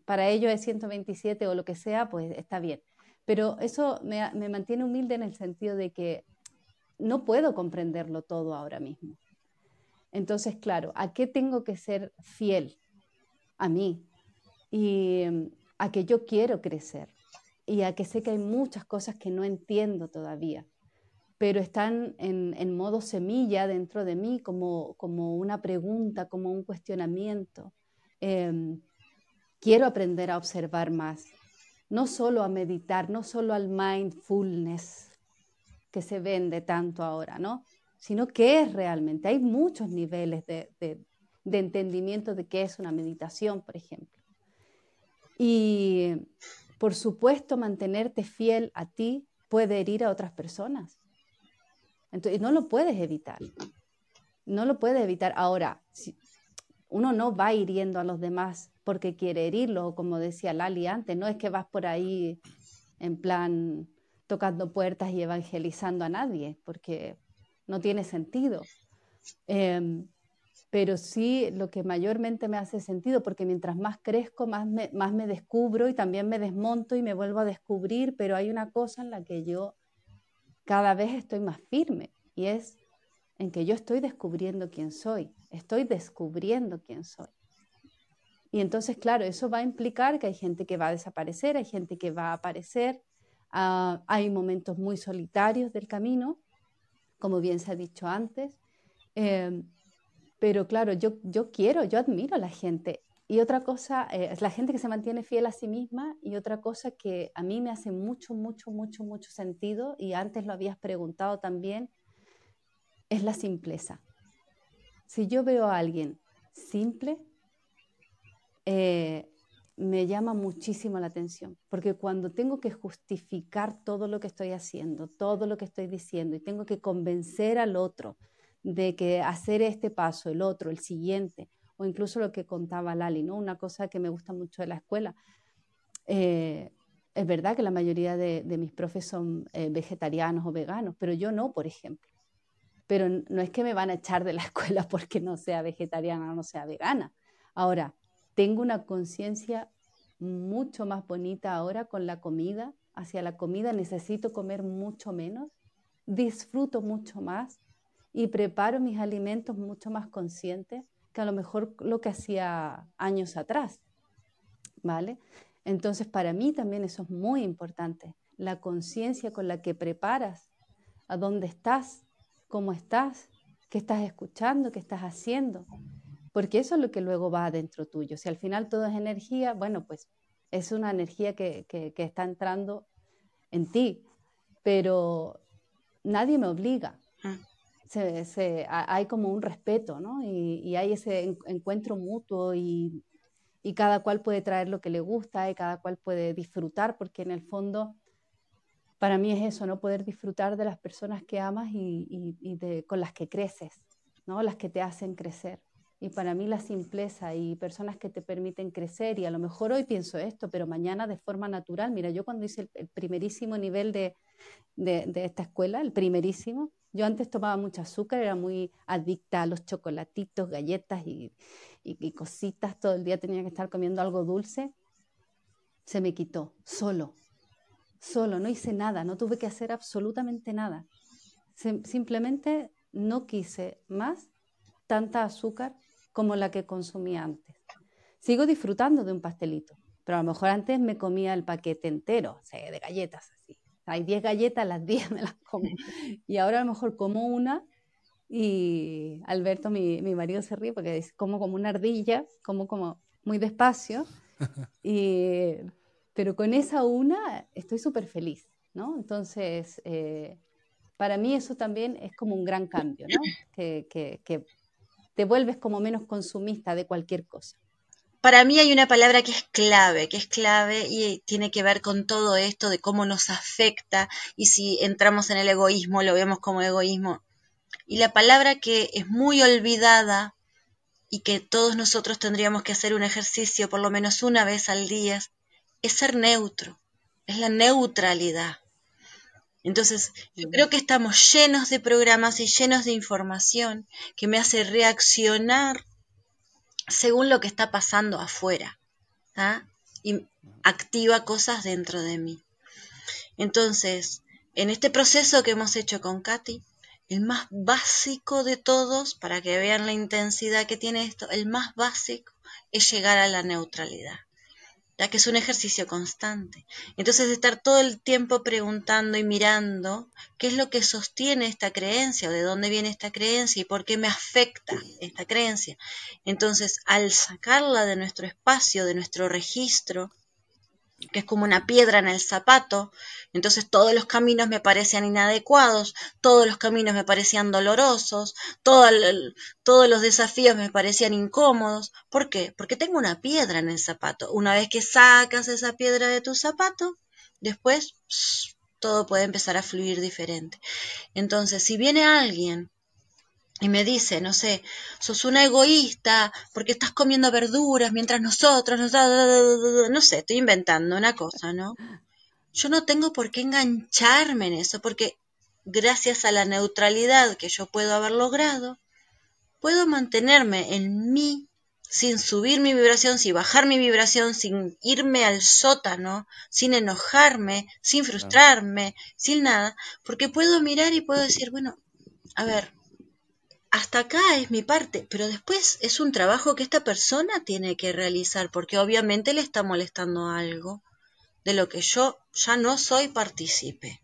Para ellos es 127 o lo que sea, pues está bien. Pero eso me, me mantiene humilde en el sentido de que no puedo comprenderlo todo ahora mismo. Entonces, claro, ¿a qué tengo que ser fiel? A mí. Y mm, a que yo quiero crecer. Y a que sé que hay muchas cosas que no entiendo todavía, pero están en, modo semilla dentro de mí como, como una pregunta, como un cuestionamiento. Em, quiero aprender a observar más, no solo a meditar, no solo al mindfulness que se vende tanto ahora, ¿no? sino qué es realmente. Hay muchos niveles de, entendimiento de qué es una meditación, por ejemplo. Y por supuesto, mantenerte fiel a ti puede herir a otras personas. Entonces, no lo puedes evitar. No lo puedes evitar. Ahora, uno no va hiriendo a los demás porque quiere herirlos, como decía Lali antes, no es que vas por ahí en plan tocando puertas y evangelizando a nadie, porque no tiene sentido. Em, pero sí lo que mayormente me hace sentido, porque mientras más crezco, más más me descubro y también me desmonto y me vuelvo a descubrir, pero hay una cosa en la que yo cada vez estoy más firme y es en que yo estoy descubriendo quién soy, estoy descubriendo quién soy. Y entonces, claro, eso va a implicar que hay gente que va a desaparecer, hay gente que va a aparecer, ah, hay momentos muy solitarios del camino, como bien se ha dicho antes. Em, pero claro, yo, yo quiero, yo admiro a la gente. Y otra cosa eh, es la gente que se mantiene fiel a sí misma y otra cosa que a mí me hace mucho, mucho, mucho, mucho sentido y antes lo habías preguntado también, es la simpleza. Si yo veo a alguien simple, eh, me llama muchísimo la atención, porque cuando tengo que justificar todo lo que estoy haciendo, todo lo que estoy diciendo, y tengo que convencer al otro de que hacer este paso, el otro, el siguiente, o incluso lo que contaba Lali, ¿no? Una cosa que me gusta mucho de la escuela. Eh, es verdad que la mayoría de, mis profes son eh, vegetarianos o veganos, pero yo no, por ejemplo. Pero no es que me van a echar de la escuela porque no sea vegetariana o no sea vegana. Ahora, tengo una conciencia mucho más bonita ahora con la comida. Hacia la comida necesito comer mucho menos, disfruto mucho más y preparo mis alimentos mucho más conscientes que a lo mejor lo que hacía años atrás. ¿Vale? Entonces, para mí también eso es muy importante, la conciencia con la que preparas, a dónde estás, cómo estás, qué estás escuchando, qué estás haciendo porque eso es lo que luego va adentro tuyo. Si al final todo es energía, bueno, pues es una energía que, está entrando en ti, pero nadie me obliga. Ah. hay como un respeto, ¿no? Y, hay ese encuentro mutuo y, cada cual puede traer lo que le gusta y cada cual puede disfrutar, porque en el fondo, para mí es eso, ¿no? Poder disfrutar de las personas que amas y, con las que creces, ¿no? Las que te hacen crecer. Y para mí la simpleza y personas que te permiten crecer, y a lo mejor hoy pienso esto, pero mañana de forma natural, mira, yo cuando hice el, primerísimo nivel de, de, esta escuela, el primerísimo, yo antes tomaba mucho azúcar, era muy adicta a los chocolatitos, galletas y, y, cositas, todo el día tenía que estar comiendo algo dulce. Se me quitó, solo, solo, no hice nada, no tuve que hacer absolutamente nada. simplemente no quise más tanta azúcar como la que consumía antes. Sigo disfrutando de un pastelito, pero a lo mejor antes me comía el paquete entero, o sea, de galletas así. Hay 10 galletas, las 10 me las como. Y ahora a lo mejor como una y Alberto, mi, mi marido, se ríe porque es como como una ardilla, como como muy despacio. Y, pero con esa una estoy súper feliz, ¿no? Entonces, eh, para mí eso también es como un gran cambio, ¿no? Que, que, que te vuelves como menos consumista de cualquier cosa. Para mí hay una palabra que es clave, que es clave y tiene que ver con todo esto de cómo nos afecta y si entramos en el egoísmo lo vemos como egoísmo. Y la palabra que es muy olvidada y que todos nosotros tendríamos que hacer un ejercicio por lo menos una vez al día es ser neutro, es la neutralidad. Entonces, yo creo que estamos llenos de programas y llenos de información que me hace reaccionar según lo que está pasando afuera y activa cosas dentro de mí. Entonces, en este proceso que hemos hecho con Katy, el más básico de todos, para que vean la intensidad que tiene esto, el más básico es llegar a la neutralidad ya que es un ejercicio constante. Entonces, estar todo el tiempo preguntando y mirando qué es lo que sostiene esta creencia o de dónde viene esta creencia y por qué me afecta esta creencia. Entonces, al sacarla de nuestro espacio, de nuestro registro, que es como una piedra en el zapato, entonces todos los caminos me parecían inadecuados, todos los caminos me parecían dolorosos, todos los desafíos me parecían incómodos. ¿Por qué? Porque tengo una piedra en el zapato. Una vez que sacas esa piedra de tu zapato, después todo puede empezar a fluir diferente. Entonces, si viene alguien y me dice, no sé, sos una egoísta porque estás comiendo verduras mientras nosotros, no sé, estoy inventando una cosa, ¿no? yo no tengo por qué engancharme en eso, porque gracias a la neutralidad que yo puedo haber logrado, puedo mantenerme en mí sin subir mi vibración, sin bajar mi vibración, sin irme al sótano, sin enojarme, sin frustrarme, sin nada, porque puedo mirar y puedo decir, bueno, a ver, hasta acá es mi parte, pero después es un trabajo que esta persona tiene que realizar, porque obviamente le está molestando algo de lo que yo ya no soy partícipe.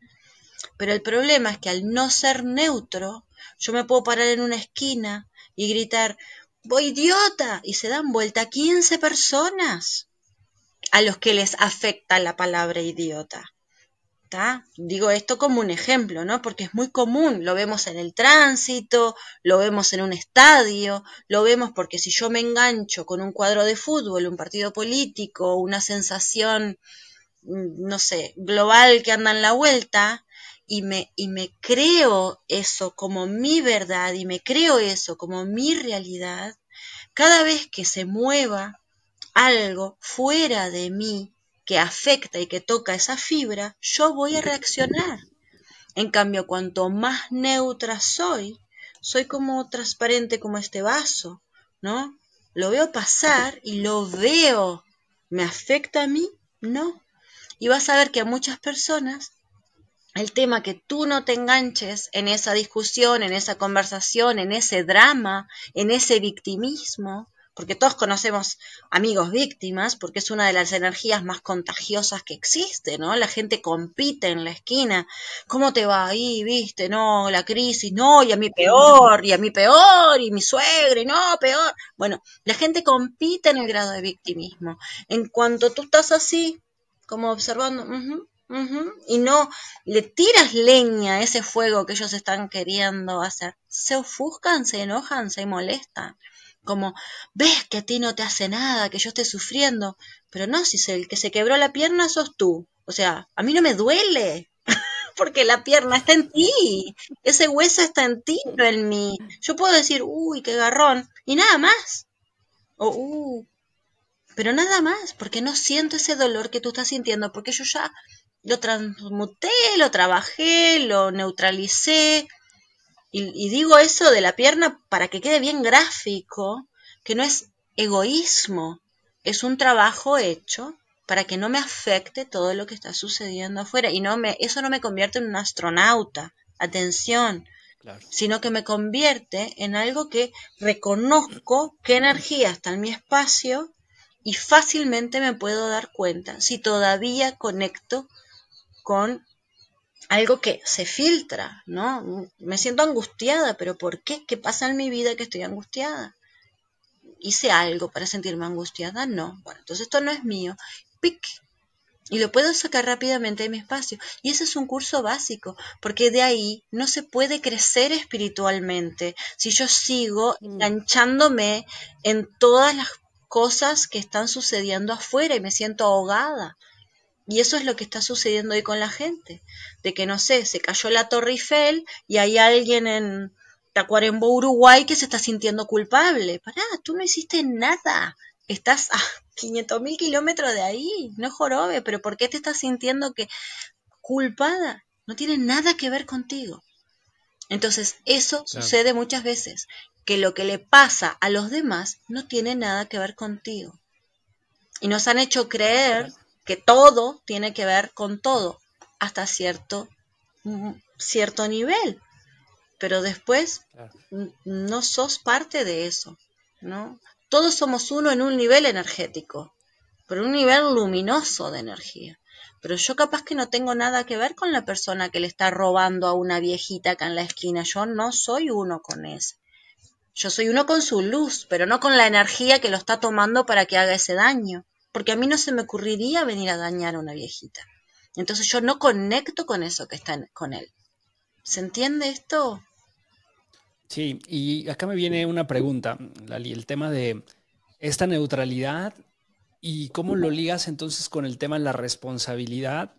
Pero el problema es que al no ser neutro, yo me puedo parar en una esquina y gritar, voy idiota, y se dan vuelta 15 personas a los que les afecta la palabra idiota. Digo esto como un ejemplo, ¿no? Porque es muy común, lo vemos en el tránsito, lo vemos en un estadio, lo vemos porque si yo me engancho con un cuadro de fútbol, un partido político, una sensación, mm, no sé, global que anda en la vuelta, y me, y me creo eso como mi verdad y me creo eso como mi realidad, cada vez que se mueva algo fuera de mí, que afecta y que toca esa fibra, yo voy a reaccionar. En cambio, cuanto más neutra soy, soy como transparente como este vaso, ¿no? Lo veo pasar y lo veo. ¿Me afecta a mí? No. Y vas a ver que a muchas personas el tema que tú no te enganches en esa discusión, en esa conversación, en ese drama, en ese victimismo, porque todos conocemos amigos víctimas, porque es una de las energías más contagiosas que existe, ¿no? La gente compite en la esquina, ¿cómo te va ahí, viste? No, la crisis, no, y a mí peor, y a mí peor, y mi suegro, no, peor. Bueno, la gente compite en el grado de victimismo. En cuanto tú estás así, como observando, y no le tiras leña a ese fuego que ellos están queriendo hacer, se ofuscan, se enojan, se molestan como, ves que a ti no te hace nada, que yo esté sufriendo, pero no, si el que se quebró la pierna sos tú. O sea, a mí no me duele, porque la pierna está en ti, ese hueso está en ti, no en mí. Yo puedo decir, uy, qué garrón, y nada más. O, uh, pero nada más, porque no siento ese dolor que tú estás sintiendo, porque yo ya lo transmuté, lo trabajé, lo neutralicé, y, digo eso de la pierna para que quede bien gráfico, que no es egoísmo, es un trabajo hecho para que no me afecte todo lo que está sucediendo afuera. Y no me eso no me convierte en un astronauta, atención, sino que me convierte en algo que reconozco qué energía está en mi espacio y fácilmente me puedo dar cuenta si todavía conecto con algo que se filtra, ¿no? Me siento angustiada, pero ¿por qué? ¿Qué pasa en mi vida que estoy angustiada? ¿Hice algo para sentirme angustiada? No. Bueno, entonces esto no es mío. ¡Pic! Y lo puedo sacar rápidamente de mi espacio. Y ese es un curso básico, porque de ahí no se puede crecer espiritualmente si yo sigo mm. enganchándome en todas las cosas que están sucediendo afuera y me siento ahogada. Y eso es lo que está sucediendo hoy con la gente, de que no sé, se cayó la Torre Eiffel y hay alguien en Tacuarembó, Uruguay, que se está sintiendo culpable. Pará, tú no hiciste nada. Estás a 500 mil kilómetros de ahí, no jorobe, pero ¿por qué te estás sintiendo que culpada? No tiene nada que ver contigo. Entonces, eso sucede muchas veces, que lo que le pasa a los demás no tiene nada que ver contigo. Y nos han hecho creer que todo tiene que ver con todo hasta cierto, mm, cierto nivel. Pero después no sos parte de eso, ¿no? Todos somos uno en un nivel energético, pero un nivel luminoso de energía. Pero yo capaz que no tengo nada que ver con la persona que le está robando a una viejita acá en la esquina. Yo no soy uno con ese. Yo soy uno con su luz, pero no con la energía que lo está tomando para que haga ese daño porque a mí no se me ocurriría venir a dañar a una viejita. Entonces yo no conecto con eso que está con él. ¿Se entiende esto? Sí, y acá me viene una pregunta, Lali, el tema de esta neutralidad y cómo lo ligas entonces con el tema de la responsabilidad,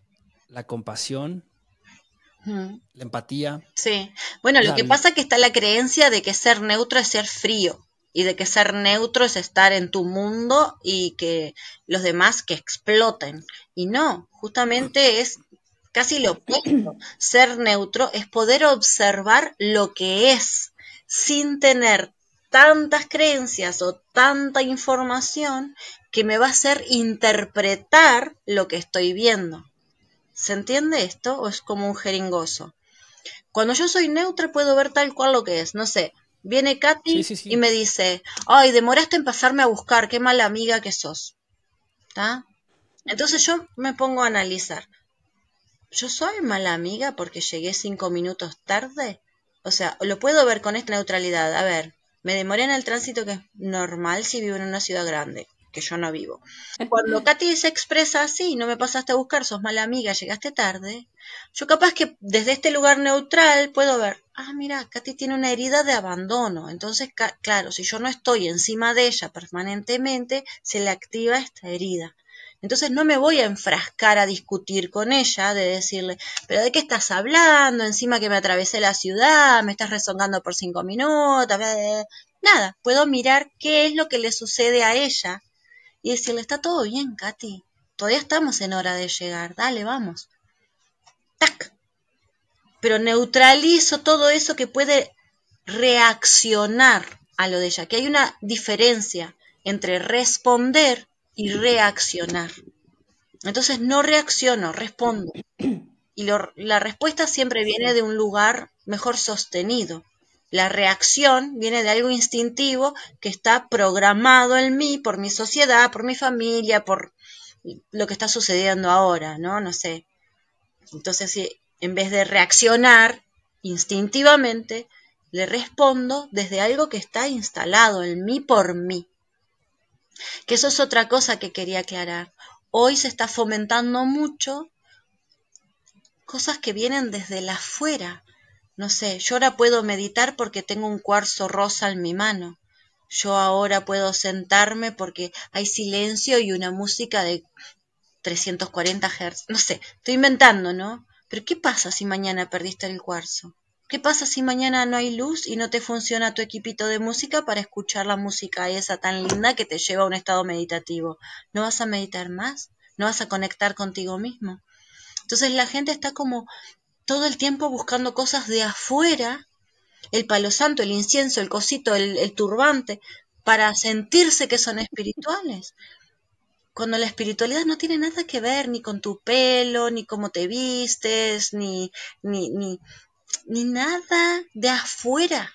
la compasión, la empatía. Sí, bueno, lo que pasa es que está la creencia de que ser neutro es ser frío. Y de que ser neutro es estar en tu mundo y que los demás que exploten. Y no, justamente es casi lo opuesto. Ser neutro es poder observar lo que es sin tener tantas creencias o tanta información que me va a hacer interpretar lo que estoy viendo. ¿Se entiende esto o es como un jeringoso? Cuando yo soy neutra puedo ver tal cual lo que es. No sé, viene Katy y me dice, ay, demoraste en pasarme a buscar, qué mala amiga que sos. ¿Está? Entonces yo me pongo a analizar. ¿Yo soy mala amiga porque llegué cinco minutos tarde? O sea, lo puedo ver con esta neutralidad. A ver, me demoré en el tránsito que es normal si vivo en una ciudad grande, que yo no vivo. Cuando Katy se expresa así, no me pasaste a buscar, sos mala amiga, llegaste tarde, yo capaz que desde este lugar neutral puedo ver, ah, mira, Katy tiene una herida de abandono. Entonces, claro, si yo no estoy encima de ella permanentemente, se le activa esta herida. Entonces no me voy a enfrascar a discutir con ella, de decirle, pero ¿de qué estás hablando? Encima que me atravesé la ciudad, me estás rezongando por cinco minutos. Nada, puedo mirar qué es lo que le sucede a ella y decirle, está todo bien, Katy. Todavía estamos en hora de llegar, dale, vamos. ¡Tac! Pero neutralizo todo eso que puede reaccionar a lo de ella, que hay una diferencia entre responder y reaccionar. Entonces no reacciono, respondo. Y la respuesta siempre viene de un lugar mejor sostenido. La reacción viene de algo instintivo que está programado en mí por mi sociedad, por mi familia, por lo que está sucediendo ahora, ¿no? No sé. Entonces, si en vez de reaccionar instintivamente, le respondo desde algo que está instalado en mí por mí. Que eso es otra cosa que quería aclarar. Hoy se está fomentando mucho cosas que vienen desde la afuera. No sé, yo ahora puedo meditar porque tengo un cuarzo rosa en mi mano. Yo ahora puedo sentarme porque hay silencio y una música de 340 Hz. No sé, estoy inventando, ¿no? Pero ¿qué pasa si mañana perdiste el cuarzo? ¿Qué pasa si mañana no hay luz y no te funciona tu equipito de música para escuchar la música esa tan linda que te lleva a un estado meditativo? ¿No vas a meditar más? ¿No vas a conectar contigo mismo? Entonces la gente está como todo el tiempo buscando cosas de afuera, el palo santo, el incienso, el cosito, el, turbante, para sentirse que son espirituales cuando la espiritualidad no tiene nada que ver ni con tu pelo, ni cómo te vistes, ni, ni, ni, ni nada de afuera.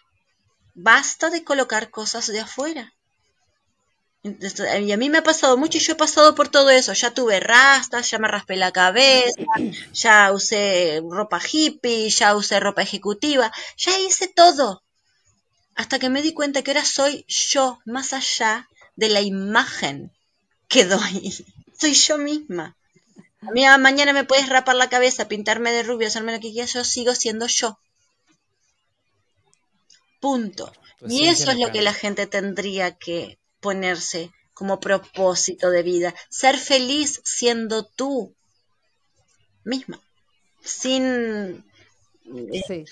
Basta de colocar cosas de afuera. Y a mí me ha pasado mucho y yo he pasado por todo eso. Ya tuve rastas, ya me raspé la cabeza, ya usé ropa hippie, ya usé ropa ejecutiva, ya hice todo. Hasta que me di cuenta que ahora soy yo, más allá de la imagen que doy. Soy yo misma. A mí mañana me puedes rapar la cabeza, pintarme de rubio, hacerme lo que quieras, yo sigo siendo yo. Punto. Pues y eso es lo que la gente tendría que ponerse como propósito de vida. Ser feliz siendo tú misma. Sin eh,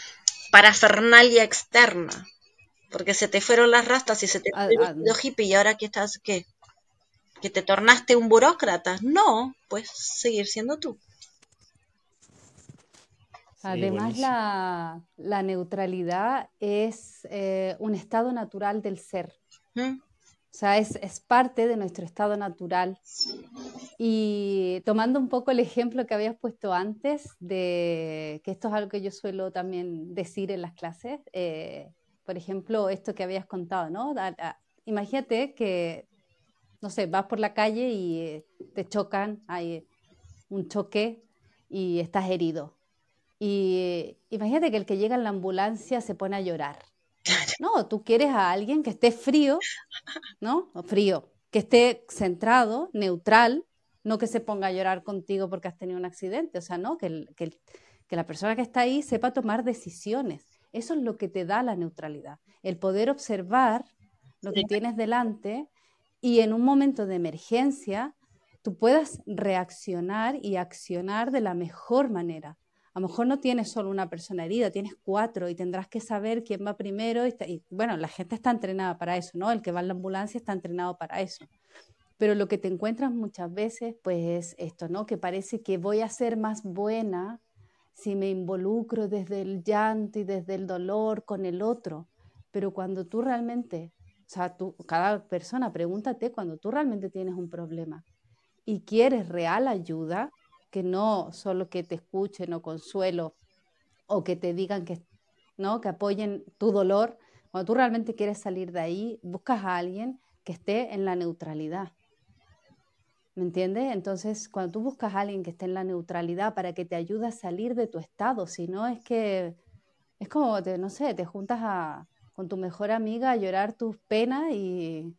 parafernalia externa. Porque se te fueron las rastas y se te fue el hippie y ahora aquí estás, ¿qué? ¿Que te tornaste un burócrata? No, pues seguir siendo tú. Además, la, neutralidad es eh, un estado natural del ser. O sea, es, parte de nuestro estado natural. Y tomando un poco el ejemplo que habías puesto antes, de que esto es algo que yo suelo también decir en las clases, eh, por ejemplo, esto que habías contado, ¿no? imagínate que no sé, vas por la calle y eh, te chocan, hay un choque y estás herido. Y eh, imagínate que el que llega en la ambulancia se pone a llorar. No, tú quieres a alguien que esté frío, ¿no? O frío, que esté centrado, neutral, no que se ponga a llorar contigo porque has tenido un accidente. O sea, no, que, que, que la persona que está ahí sepa tomar decisiones. Eso es lo que te da la neutralidad. El poder observar lo que tienes delante y en un momento de emergencia tú puedas reaccionar y accionar de la mejor manera. A lo mejor no tienes solo una persona herida, tienes cuatro y tendrás que saber quién va primero. Y, bueno, la gente está entrenada para eso, ¿no? El que va en la ambulancia está entrenado para eso. Pero lo que te encuentras muchas veces, pues es esto, ¿no? Que parece que voy a ser más buena si me involucro desde el llanto y desde el dolor con el otro. Pero cuando tú realmente, o sea, tú, cada persona, pregúntate cuando tú realmente tienes un problema y quieres real ayuda, que no solo que te escuchen o consuelo o que te digan que, ¿no? que apoyen tu dolor, cuando tú realmente quieres salir de ahí, buscas a alguien que esté en la neutralidad. ¿Me entiendes? Entonces, cuando tú buscas a alguien que esté en la neutralidad para que te ayude a salir de tu estado, si no es que es como, te, no sé, te juntas a, con tu mejor amiga a llorar tus penas y...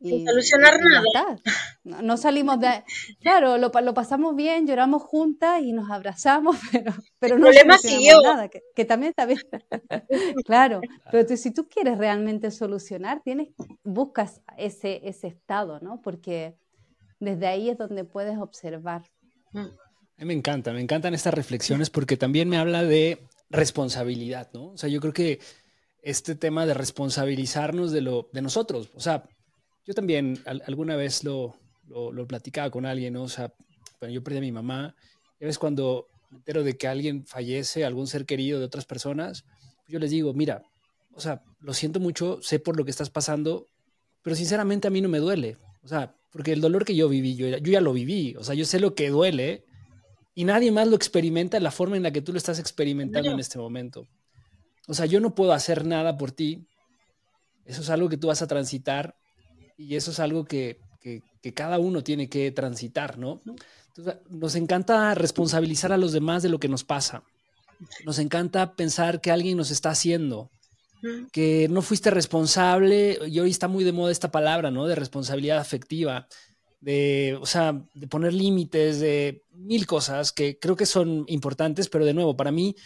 Sin solucionar nada. No, salimos de... Claro, lo, lo, pasamos bien, lloramos juntas y nos abrazamos, pero, pero no solucionamos nada, que, que, también está bien. claro, pero si tú quieres realmente solucionar, tienes, buscas ese, ese estado, ¿no? Porque desde ahí es donde puedes observar. A mí me encanta, me encantan estas reflexiones porque también me habla de responsabilidad, ¿no? O sea, yo creo que este tema de responsabilizarnos de lo de nosotros, o sea, yo también alguna vez lo, lo, platicaba con alguien, ¿no? O sea, bueno, yo perdí a mi mamá, y a veces cuando me entero de que alguien fallece, algún ser querido de otras personas, yo les digo, mira, o sea, lo siento mucho, sé por lo que estás pasando, pero sinceramente a mí no me duele. O sea, porque el dolor que yo viví, yo, yo ya lo viví, o sea, yo sé lo que duele y nadie más lo experimenta en la forma en la que tú lo estás experimentando en este momento. O sea, yo no puedo hacer nada por ti. Eso es algo que tú vas a transitar y eso es algo que, que, cada uno tiene que transitar, ¿no? Entonces, nos encanta responsabilizar a los demás de lo que nos pasa. Nos encanta pensar que alguien nos está haciendo, que no fuiste responsable, y hoy está muy de moda esta palabra, ¿no? De responsabilidad afectiva, de, o sea, de poner límites, de mil cosas que creo que son importantes, pero de nuevo, para mí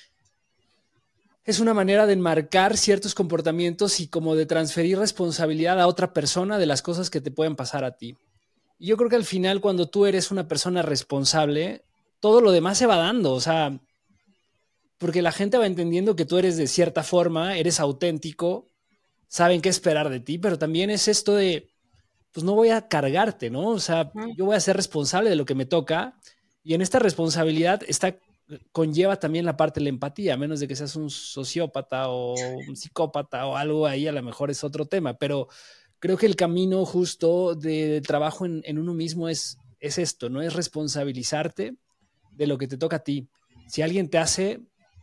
es una manera de enmarcar ciertos comportamientos y como de transferir responsabilidad a otra persona de las cosas que te pueden pasar a ti. Y yo creo que al final, cuando tú eres una persona responsable, todo lo demás se va dando, o sea, porque la gente va entendiendo que tú eres de cierta forma, eres auténtico, saben qué esperar de ti, pero también es esto de, pues no voy a cargarte, ¿no? O sea, yo voy a ser responsable de lo que me toca y en esta responsabilidad está conlleva también la parte de la empatía, a menos de que seas un sociópata o un psicópata o algo ahí, a lo mejor es otro tema, pero creo que el camino justo de trabajo en, uno mismo es, es esto, no es responsabilizarte de lo que te toca a ti. Si alguien te hace,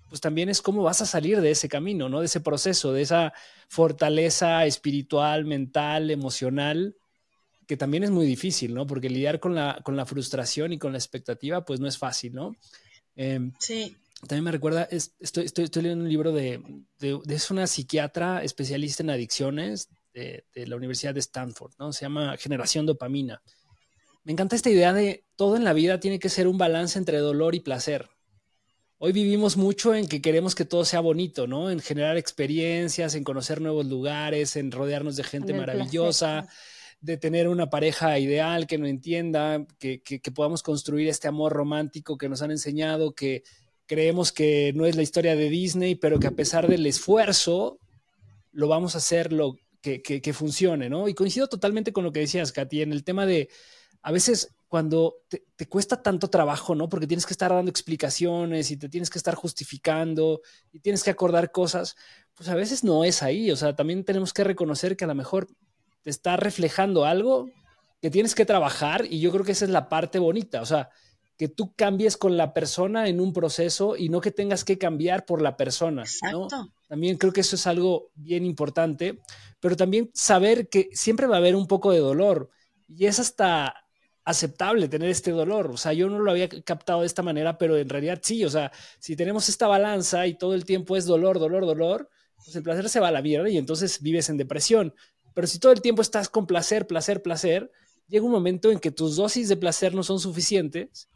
pues también es cómo vas a salir de ese camino, ¿no? De ese proceso, de esa fortaleza espiritual, mental, emocional, que también es muy difícil, ¿no? Porque lidiar con la, con la frustración y con la expectativa, pues no es fácil, ¿no? Em, sí. También me recuerda, estoy, estoy, estoy, leyendo un libro de, de, es una psiquiatra especialista en adicciones de, de la Universidad de Stanford, ¿no? Se llama Generación Dopamina. Me encanta esta idea de todo en la vida tiene que ser un balance entre dolor y placer. Hoy vivimos mucho en que queremos que todo sea bonito, ¿no? En generar experiencias, en conocer nuevos lugares, en rodearnos de gente maravillosa, de tener una pareja ideal que nos entienda, que, que, podamos construir este amor romántico que nos han enseñado, que creemos que no es la historia de Disney, pero que a pesar del esfuerzo, lo vamos a hacer lo que, que funcione, ¿no? Y coincido totalmente con lo que decías, Katy, en el tema de a veces cuando te, cuesta tanto trabajo, ¿no? Porque tienes que estar dando explicaciones y te tienes que estar justificando y tienes que acordar cosas, pues a veces no es ahí. O sea, también tenemos que reconocer que a lo mejor te está reflejando algo que tienes que trabajar y yo creo que esa es la parte bonita. O sea, que tú cambies con la persona en un proceso y no que tengas que cambiar por la persona. ¿no? También creo que eso es algo bien importante, pero también saber que siempre va a haber un poco de dolor y es hasta aceptable tener este dolor. O sea, yo no lo había captado de esta manera, pero en realidad sí. O sea, si tenemos esta balanza y todo el tiempo es dolor, dolor, dolor, pues el placer se va a la mierda y entonces vives en depresión. Pero si todo el tiempo estás con placer, placer, placer, llega un momento en que tus dosis de placer no son suficientes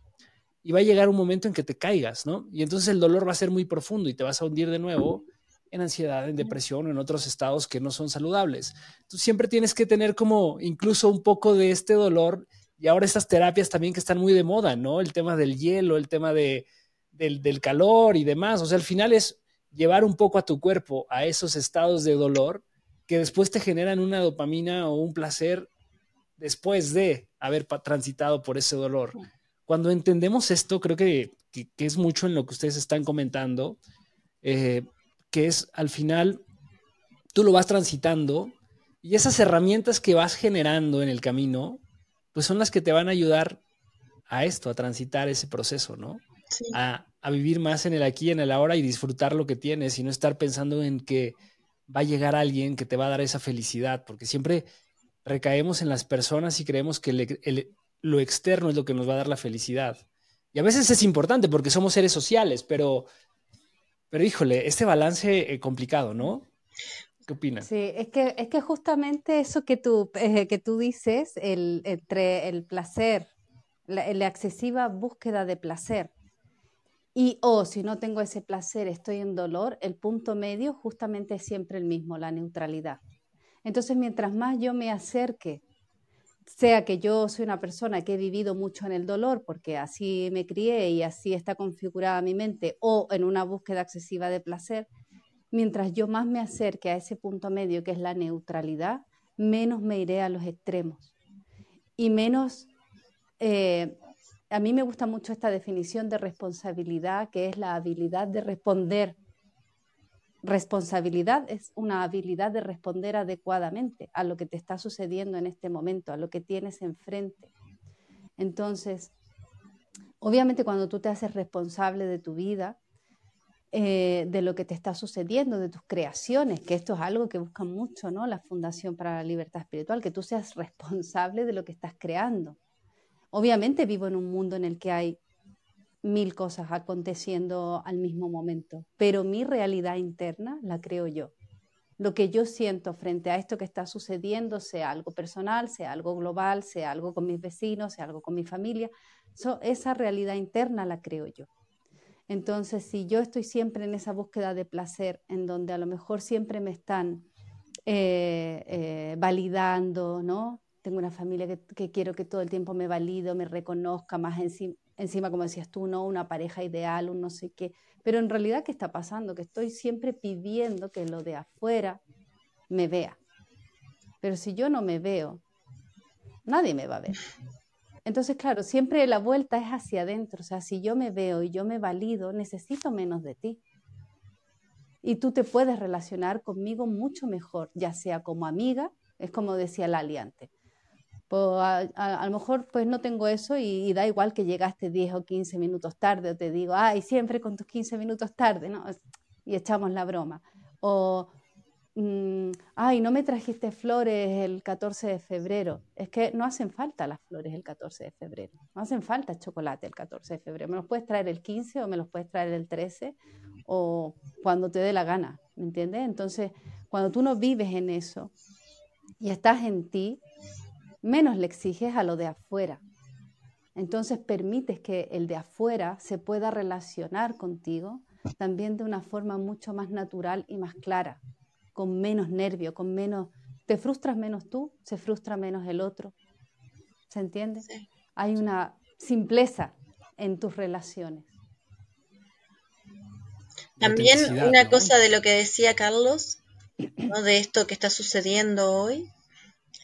y va a llegar un momento en que te caigas, ¿no? Y entonces el dolor va a ser muy profundo y te vas a hundir de nuevo en ansiedad, en depresión o en otros estados que no son saludables. Tú siempre tienes que tener como incluso un poco de este dolor y ahora estas terapias también que están muy de moda, ¿no? El tema del hielo, el tema de, del, calor y demás. O sea, al final es llevar un poco a tu cuerpo a esos estados de dolor que después te generan una dopamina o un placer después de haber transitado por ese dolor. Cuando entendemos esto, creo que, es mucho en lo que ustedes están comentando, eh, que es al final, tú lo vas transitando y esas herramientas que vas generando en el camino, pues son las que te van a ayudar a esto, a transitar ese proceso, ¿no? A, vivir más en el aquí, en el ahora y disfrutar lo que tienes y no estar pensando en que va a llegar alguien que te va a dar esa felicidad, porque siempre recaemos en las personas y creemos que lo externo es lo que nos va a dar la felicidad. Y a veces es importante porque somos seres sociales, pero, pero híjole, este balance eh, complicado, ¿no? ¿Qué opinas? Sí, es que, es que justamente eso que tú, eh, que tú dices, el, entre el placer, la, la excesiva búsqueda de placer y o si no tengo ese placer, estoy en dolor, el punto medio justamente es siempre el mismo, la neutralidad. Entonces, mientras más yo me acerque, sea que yo soy una persona que he vivido mucho en el dolor, porque así me crié y así está configurada mi mente, o en una búsqueda excesiva de placer, mientras yo más me acerque a ese punto medio que es la neutralidad, menos me iré a los extremos y menos eh, a mí me gusta mucho esta definición de responsabilidad, que es la habilidad de responder. Responsabilidad es una habilidad de responder adecuadamente a lo que te está sucediendo en este momento, a lo que tienes enfrente. Entonces, obviamente cuando tú te haces responsable de tu vida, eh, de lo que te está sucediendo, de tus creaciones, que esto es algo que busca mucho, ¿no? La Fundación para la Libertad Espiritual, que tú seas responsable de lo que estás creando. Obviamente vivo en un mundo en el que hay mil cosas aconteciendo al mismo momento, pero mi realidad interna la creo yo. Lo que yo siento frente a esto que está sucediendo, sea algo personal, sea algo global, sea algo con mis vecinos, sea algo con mi familia, esa realidad interna la creo yo. Entonces, si yo estoy siempre en esa búsqueda de placer, en donde a lo mejor siempre me están eh, eh, validando, ¿no? Tengo una familia que, quiero que todo el tiempo me valide, me reconozca, más encima, encima, como decías tú, ¿no? Una pareja ideal, un no sé qué. Pero en realidad, ¿qué está pasando? Que estoy siempre pidiendo que lo de afuera me vea. Pero si yo no me veo, nadie me va a ver. Entonces, claro, siempre la vuelta es hacia adentro. O sea, si yo me veo y yo me valido, necesito menos de ti. Y tú te puedes relacionar conmigo mucho mejor, ya sea como amiga, es como decía Lali antes, a, lo mejor pues no tengo eso y, da igual que llegaste 10 o 15 minutos tarde o te digo, ay, siempre con tus 15 minutos tarde, ¿no? Y echamos la broma. O, mm, ay, no me trajiste flores el 14 de febrero. Es que no hacen falta las flores el 14 de febrero. No hacen falta chocolate el 14 de febrero. Me los puedes traer el 15 o me los puedes traer el 13 o cuando te dé la gana, ¿me entiendes? Entonces, cuando tú no vives en eso y estás en ti, menos le exiges a lo de afuera. Entonces permites que el de afuera se pueda relacionar contigo también de una forma mucho más natural y más clara, con menos nervio, con menos... Te frustras menos tú, se frustra menos el otro. ¿Se entiende? Hay una simpleza en tus relaciones. También una cosa de lo que decía Carlos, de esto que está sucediendo hoy,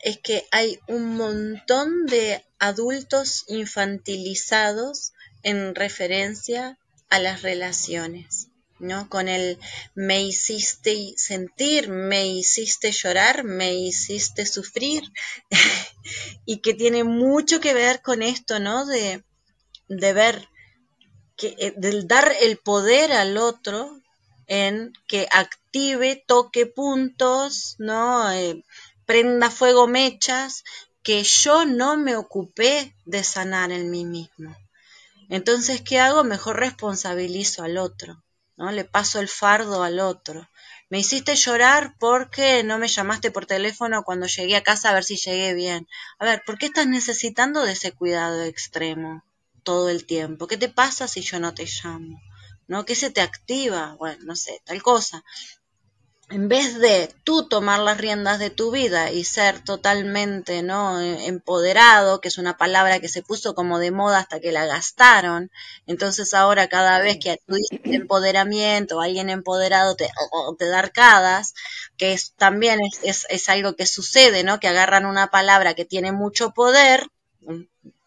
es que hay un montón de adultos infantilizados en referencia a las relaciones, ¿no? Con el me hiciste sentir, me hiciste llorar, me hiciste sufrir, y que tiene mucho que ver con esto, ¿no? De, de ver, que, eh, del dar el poder al otro en que active, toque puntos, ¿no? Eh, prenda fuego mechas que yo no me ocupé de sanar en mí mismo. Entonces, ¿qué hago? Mejor responsabilizo al otro, ¿no? Le paso el fardo al otro. Me hiciste llorar porque no me llamaste por teléfono cuando llegué a casa a ver si llegué bien. A ver, ¿por qué estás necesitando de ese cuidado extremo todo el tiempo? ¿Qué te pasa si yo no te llamo? ¿No? ¿Qué se te activa? Bueno, no sé, tal cosa. En vez de tú tomar las riendas de tu vida y ser totalmente no empoderado, que es una palabra que se puso como de moda hasta que la gastaron, entonces ahora cada vez que tú dices empoderamiento, alguien empoderado te, te da arcadas, que es, también es, es, algo que sucede, ¿no? Que agarran una palabra que tiene mucho poder,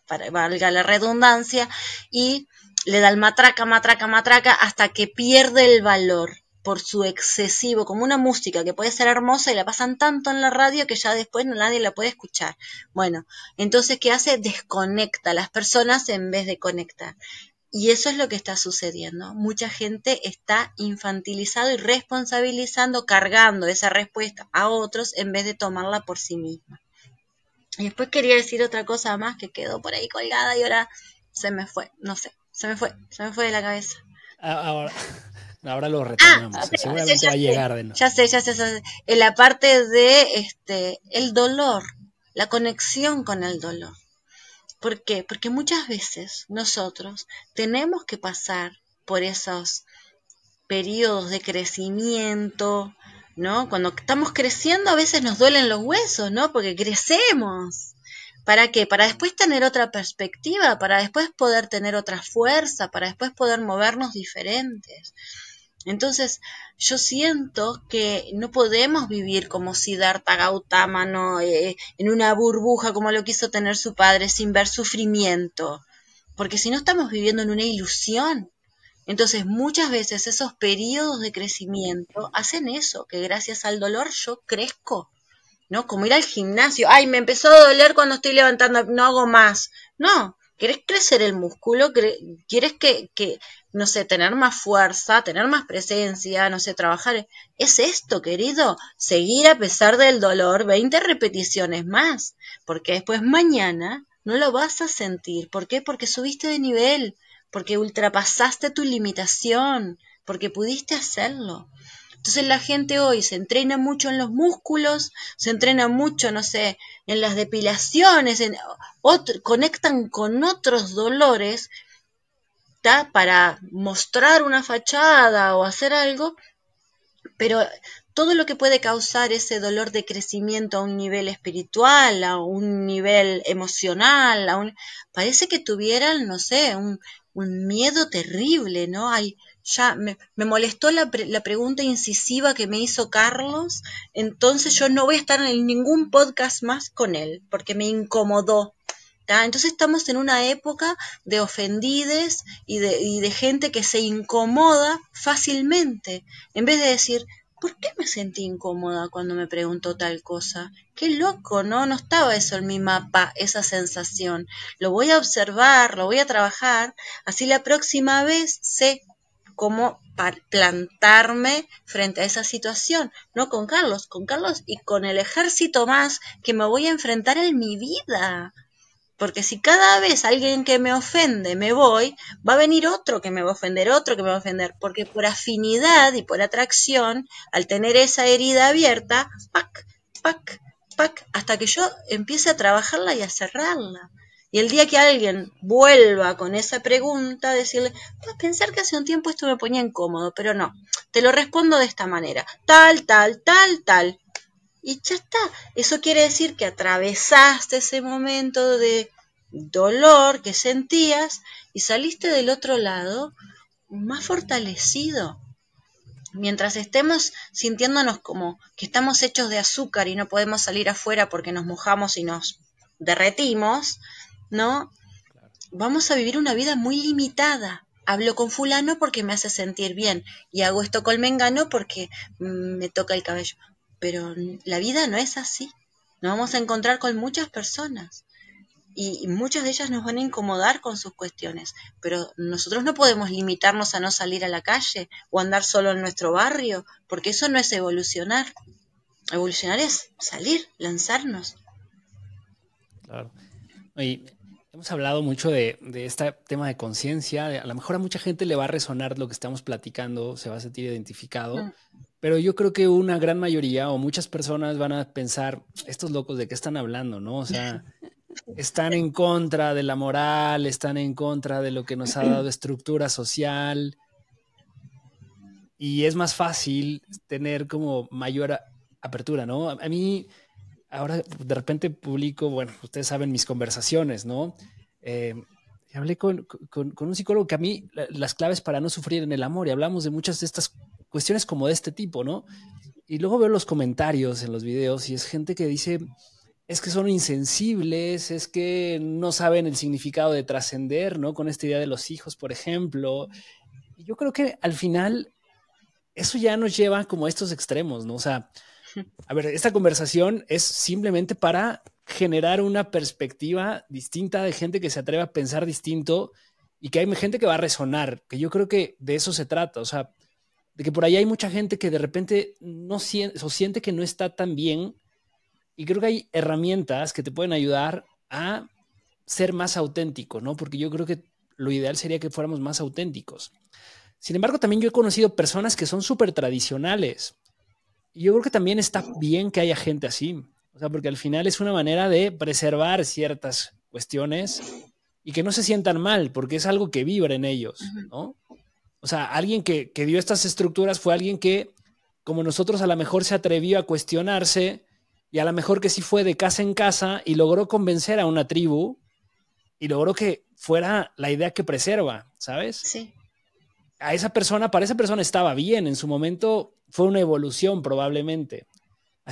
para valga la redundancia, y le dan matraca, matraca, matraca, hasta que pierde el valor por su excesivo, como una música que puede ser hermosa y la pasan tanto en la radio que ya después nadie la puede escuchar. Bueno, entonces, ¿qué hace? Desconecta a las personas en vez de conectar. Y eso es lo que está sucediendo. Mucha gente está infantilizado y responsabilizando, cargando esa respuesta a otros en vez de tomarla por sí misma. Y después quería decir otra cosa más que quedó por ahí colgada y ahora se me fue, no sé, se me fue, se me fue de la cabeza. Ahora, Ahora lo ah, retomamos. Seguramente va a llegar de nuevo. Ya sé, ya sé, ya sé. En la parte de este el dolor, la conexión con el dolor. ¿Por qué? Porque muchas veces nosotros tenemos que pasar por esos periodos de crecimiento, ¿no? Cuando estamos creciendo a veces nos duelen los huesos, ¿no? Porque crecemos. ¿Para qué? Para después tener otra perspectiva, para después poder tener otra fuerza, para después poder movernos diferentes. Entonces, yo siento que no podemos vivir como Siddhartha Gautama, ¿no? Eh, en una burbuja como lo quiso tener su padre, sin ver sufrimiento, porque si no estamos viviendo en una ilusión. Entonces, muchas veces esos periodos de crecimiento hacen eso, que gracias al dolor yo crezco, ¿no? Como ir al gimnasio, ay, me empezó a doler cuando estoy levantando, no hago más. No, ¿Quieres crecer el músculo? ¿Quieres que, que, no sé, tener más fuerza, tener más presencia, no sé, trabajar? Es esto, querido, seguir a pesar del dolor 20 repeticiones más, porque después mañana no lo vas a sentir. ¿Por qué? Porque subiste de nivel, porque ultrapasaste tu limitación, porque pudiste hacerlo. Entonces la gente hoy se entrena mucho en los músculos, se entrena mucho, no sé, en las depilaciones, en conectan con otros dolores para mostrar una fachada o hacer algo, pero todo lo que puede causar ese dolor de crecimiento a un nivel espiritual, a un nivel emocional, parece que tuvieran, no sé, un, miedo terrible, ¿no? Hay, ya me, molestó la, la, pregunta incisiva que me hizo Carlos, entonces yo no voy a estar en ningún podcast más con él, porque me incomodó. Entonces estamos en una época de ofendides y de, y de gente que se incomoda fácilmente, en vez de decir, ¿por qué me sentí incómoda cuando me preguntó tal cosa? Qué loco, ¿no? No estaba eso en mi mapa, esa sensación. Lo voy a observar, lo voy a trabajar, así la próxima vez sé cómo plantarme frente a esa situación, no con Carlos, con Carlos y con el ejército más que me voy a enfrentar en mi vida. Porque si cada vez alguien que me ofende me voy, va a venir otro que me va a ofender, otro que me va a ofender, porque por afinidad y por atracción, al tener esa herida abierta, pac, pac, pac, hasta que yo empiece a trabajarla y a cerrarla. Y el día que alguien vuelva con esa pregunta, decirle, puedes pensar que hace un tiempo esto me ponía incómodo, pero no, te lo respondo de esta manera, tal, tal, tal, tal. Y ya está. Eso quiere decir que atravesaste ese momento de dolor que sentías y saliste del otro lado más fortalecido. Mientras estemos sintiéndonos como que estamos hechos de azúcar y no podemos salir afuera porque nos mojamos y nos derretimos, ¿no? Vamos a vivir una vida muy limitada. Hablo con fulano porque me hace sentir bien y hago esto con mengano porque me toca el cabello. Pero la vida no es así. Nos vamos a encontrar con muchas personas y muchas de ellas nos van a incomodar con sus cuestiones, pero nosotros no podemos limitarnos a no salir a la calle o andar solo en nuestro barrio, porque eso no es evolucionar. Evolucionar es salir, lanzarnos. Claro. Y Hemos hablado mucho de, este tema de conciencia. A lo mejor a mucha gente le va a resonar lo que estamos platicando, se va a sentir identificado, mm. Pero yo creo que una gran mayoría o muchas personas van a pensar, estos locos de qué están hablando, ¿no? O sea, están en contra de la moral, están en contra de lo que nos ha dado estructura social. y es más fácil tener como mayor apertura, ¿no? A, mí, ahora de repente publico, bueno, ustedes saben mis conversaciones, ¿no? Eh, hablé con, un psicólogo que a mí las claves para no sufrir en el amor y hablamos de muchas de estas cuestiones como de este tipo, ¿no? Y luego veo los comentarios en los videos y es gente que dice, es que son insensibles, es que no saben el significado de trascender, ¿no? Con esta idea de los hijos, por ejemplo. Y yo creo que al final eso ya nos lleva como a estos extremos, ¿no? O sea, a ver, esta conversación es simplemente para generar una perspectiva distinta de gente que se atreve a pensar distinto y que hay gente que va a resonar, que yo creo que de eso se trata, o sea, de que por ahí hay mucha gente que de repente no siente o siente que no está tan bien y creo que hay herramientas que te pueden ayudar a ser más auténtico, ¿no? Porque yo creo que lo ideal sería que fuéramos más auténticos. Sin embargo, también yo he conocido personas que son súper tradicionales. Y yo creo que también está bien que haya gente así. O sea, porque al final es una manera de preservar ciertas cuestiones y que no se sientan mal, porque es algo que vibra en ellos, ¿no? O sea, alguien que, que dio estas estructuras fue alguien que, como nosotros, a lo mejor se atrevió a cuestionarse y a lo mejor que sí fue de casa en casa y logró convencer a una tribu y logró que fuera la idea que preserva, ¿sabes? Sí. A esa persona, para esa persona estaba bien, en su momento fue una evolución probablemente.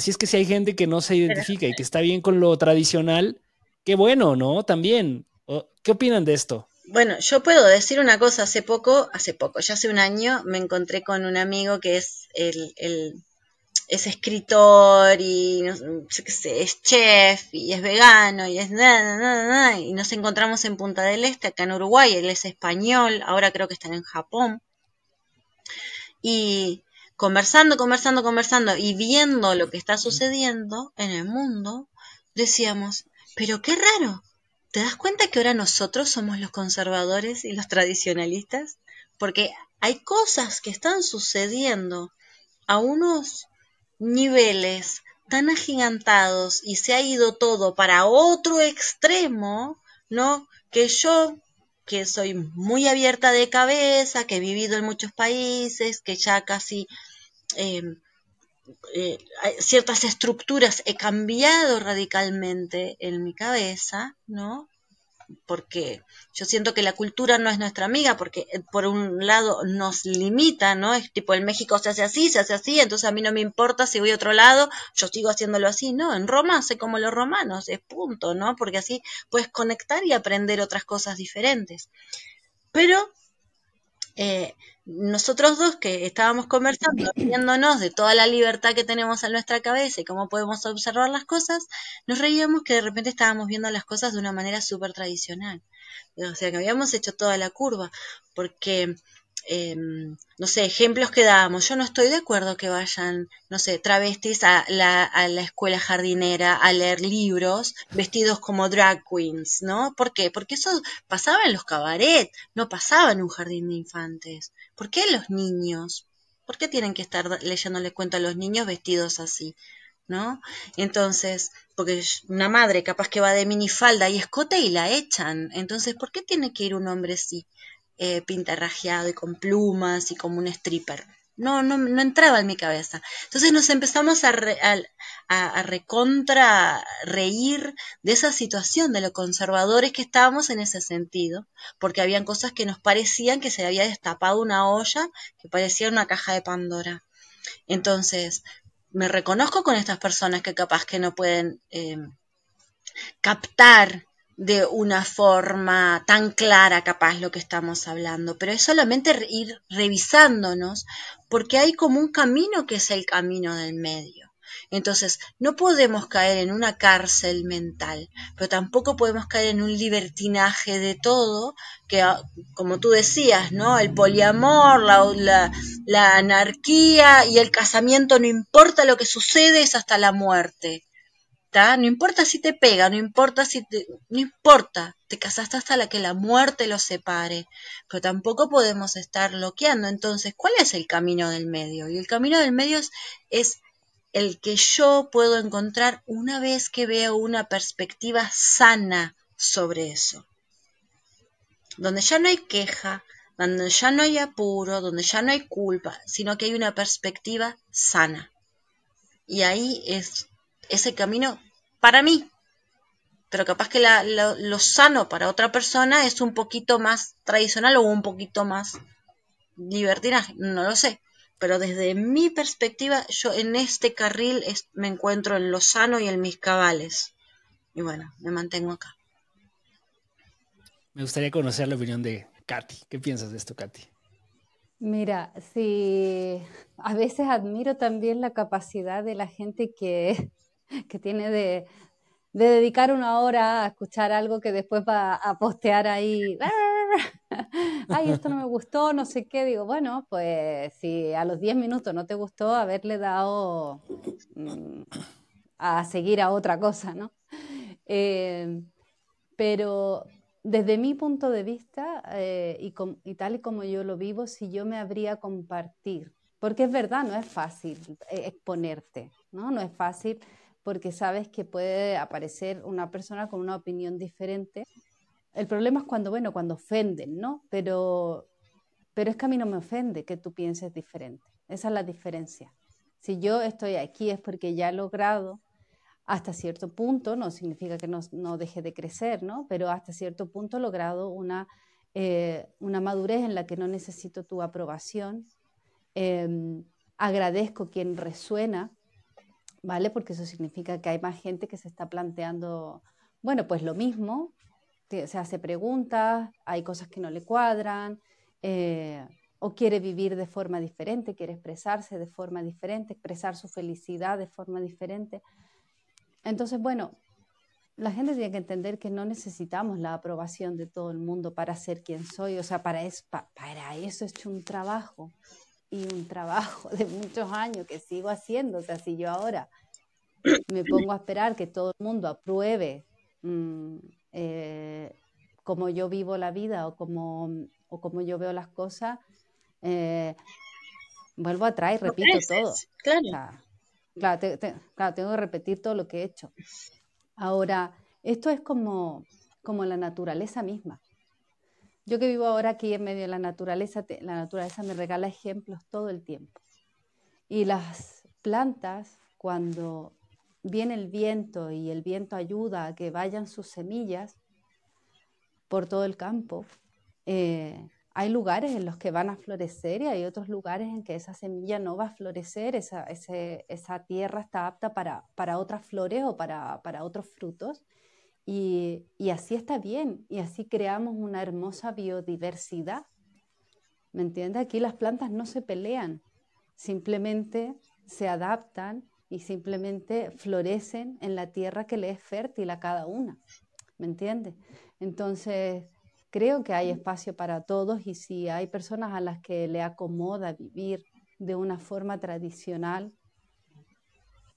Así es que si hay gente que no se identifica y que está bien con lo tradicional, qué bueno, ¿no? También. ¿Qué opinan de esto? Bueno, yo puedo decir una cosa. Hace poco, hace poco, ya hace un año, me encontré con un amigo que es el, es escritor y no sé, es chef y es vegano y es nada, nada, nada, y nos encontramos en Punta del Este, acá en Uruguay, él es español, ahora creo que están en Japón. Y conversando, conversando, conversando y viendo lo que está sucediendo en el mundo, decíamos, pero qué raro, ¿te das cuenta que ahora nosotros somos los conservadores y los tradicionalistas? Porque hay cosas que están sucediendo a unos niveles tan agigantados y se ha ido todo para otro extremo, ¿no? Que yo que soy muy abierta de cabeza, que he vivido en muchos países, que ya casi Em, eh, ciertas estructuras he cambiado radicalmente en mi cabeza, ¿no? Porque yo siento que la cultura no es nuestra amiga, porque eh, por un lado nos limita, ¿no? Es tipo, en México se hace así, se hace así, entonces a mí no me importa si voy a otro lado, yo sigo haciéndolo así, ¿no? En Roma sé como los romanos, es punto, ¿no? Porque así puedes conectar y aprender otras cosas diferentes. Pero eh, nosotros dos que estábamos conversando, viéndonos de toda la libertad que tenemos en nuestra cabeza y cómo podemos observar las cosas, nos reíamos que de repente estábamos viendo las cosas de una manera súper tradicional. O sea, que habíamos hecho toda la curva, porque Em, no sé, ejemplos que dábamos. Yo no estoy de acuerdo que vayan, no sé, travestis a la, a la escuela jardinera a leer libros vestidos como drag queens, ¿no? ¿Por qué? Porque eso pasaba en los cabaret, no pasaba en un jardín de infantes. ¿Por qué los niños? ¿Por qué tienen que estar leyéndole cuento a los niños vestidos así? ¿no? Entonces, porque una madre capaz que va de minifalda y escote y la echan. Entonces, ¿por qué tiene que ir un hombre así? eh, pintarrajeado y con plumas y como un stripper. No, no, entraba en mi cabeza. Entonces nos empezamos a, a, recontra reír de esa situación, de lo conservadores que estábamos en ese sentido, porque habían cosas que nos parecían que se había destapado una olla que parecía una caja de Pandora. Entonces, me reconozco con estas personas que capaz que no pueden eh, captar de una forma tan clara capaz lo que estamos hablando, pero es solamente ir revisándonos porque hay como un camino que es el camino del medio. Entonces, no podemos caer en una cárcel mental, pero tampoco podemos caer en un libertinaje de todo, que ah, como tú decías, ¿no? El poliamor, la, la, la anarquía y el casamiento, no importa lo que sucede, es hasta la muerte. No importa si te pega, no importa si te, no importa, te casaste hasta la que la muerte los separe, pero tampoco podemos estar bloqueando. Entonces, ¿cuál es el camino del medio? Y el camino del medio es, es el que yo puedo encontrar una vez que veo una perspectiva sana sobre eso. Donde ya no hay queja, donde ya no hay apuro, donde ya no hay culpa, sino que hay una perspectiva sana. Y ahí es ese camino para mí. Pero capaz que lo, sano para otra persona es un poquito más tradicional o un poquito más libertinaje, no lo sé. Pero desde mi perspectiva, yo en este carril me encuentro en lo sano y en mis cabales. Y bueno, me mantengo acá. Me gustaría conocer la opinión de Katy. ¿Qué piensas de esto, Katy? Mira, sí, a veces admiro también la capacidad de la gente que, que tiene de, de dedicar una hora a escuchar algo que después va a postear ahí. Ay, esto no me gustó, no sé qué. Digo, bueno, pues si a los 10 minutos no te gustó, haberle dado mm, a seguir a otra cosa, ¿no? Eh, pero desde mi punto de vista eh, y, tal y como yo lo vivo, si yo me habría compartir, porque es verdad, no es fácil eh, exponerte, ¿no? No es fácil porque sabes que puede aparecer una persona con una opinión diferente. El problema es cuando, bueno, cuando ofenden, ¿no? Pero, pero es que a mí no me ofende que tú pienses diferente. Esa es la diferencia. Si yo estoy aquí es porque ya he logrado hasta cierto punto, no significa que no, no deje de crecer, ¿no? Pero hasta cierto punto he logrado una, eh, una madurez en la que no necesito tu aprobación. Em, agradezco quien resuena, ¿vale? Porque eso significa que hay más gente que se está planteando, bueno, pues lo mismo, se hace preguntas, hay cosas que no le cuadran, eh, o quiere vivir de forma diferente, quiere expresarse de forma diferente, expresar su felicidad de forma diferente. Entonces, bueno, la gente tiene que entender que no necesitamos la aprobación de todo el mundo para ser quien soy. O sea, para eso, para eso hecho un trabajo y un trabajo de muchos años que sigo haciendo. O sea, si yo ahora me pongo a esperar que todo el mundo apruebe mm, eh, como yo vivo la vida o como, o como yo veo las cosas, eh, vuelvo atrás y repito todo. Claro. Claro, tengo que repetir todo lo que he hecho. Ahora, esto es como, como la naturaleza misma. Yo que vivo ahora aquí en medio de la naturaleza, la naturaleza me regala ejemplos todo el tiempo. Y las plantas, cuando viene el viento y el viento ayuda a que vayan sus semillas por todo el campo, eh, hay lugares en los que van a florecer y hay otros lugares en que esa semilla no va a florecer, esa, tierra está apta para, para, otras flores o para otros frutos. Y, así está bien, y así creamos una hermosa biodiversidad. ¿Me entiendes? Aquí las plantas no se pelean, simplemente se adaptan y simplemente florecen en la tierra que le es fértil a cada una. ¿Me entiendes? Entonces, creo que hay espacio para todos y si hay personas a las que le acomoda vivir de una forma tradicional,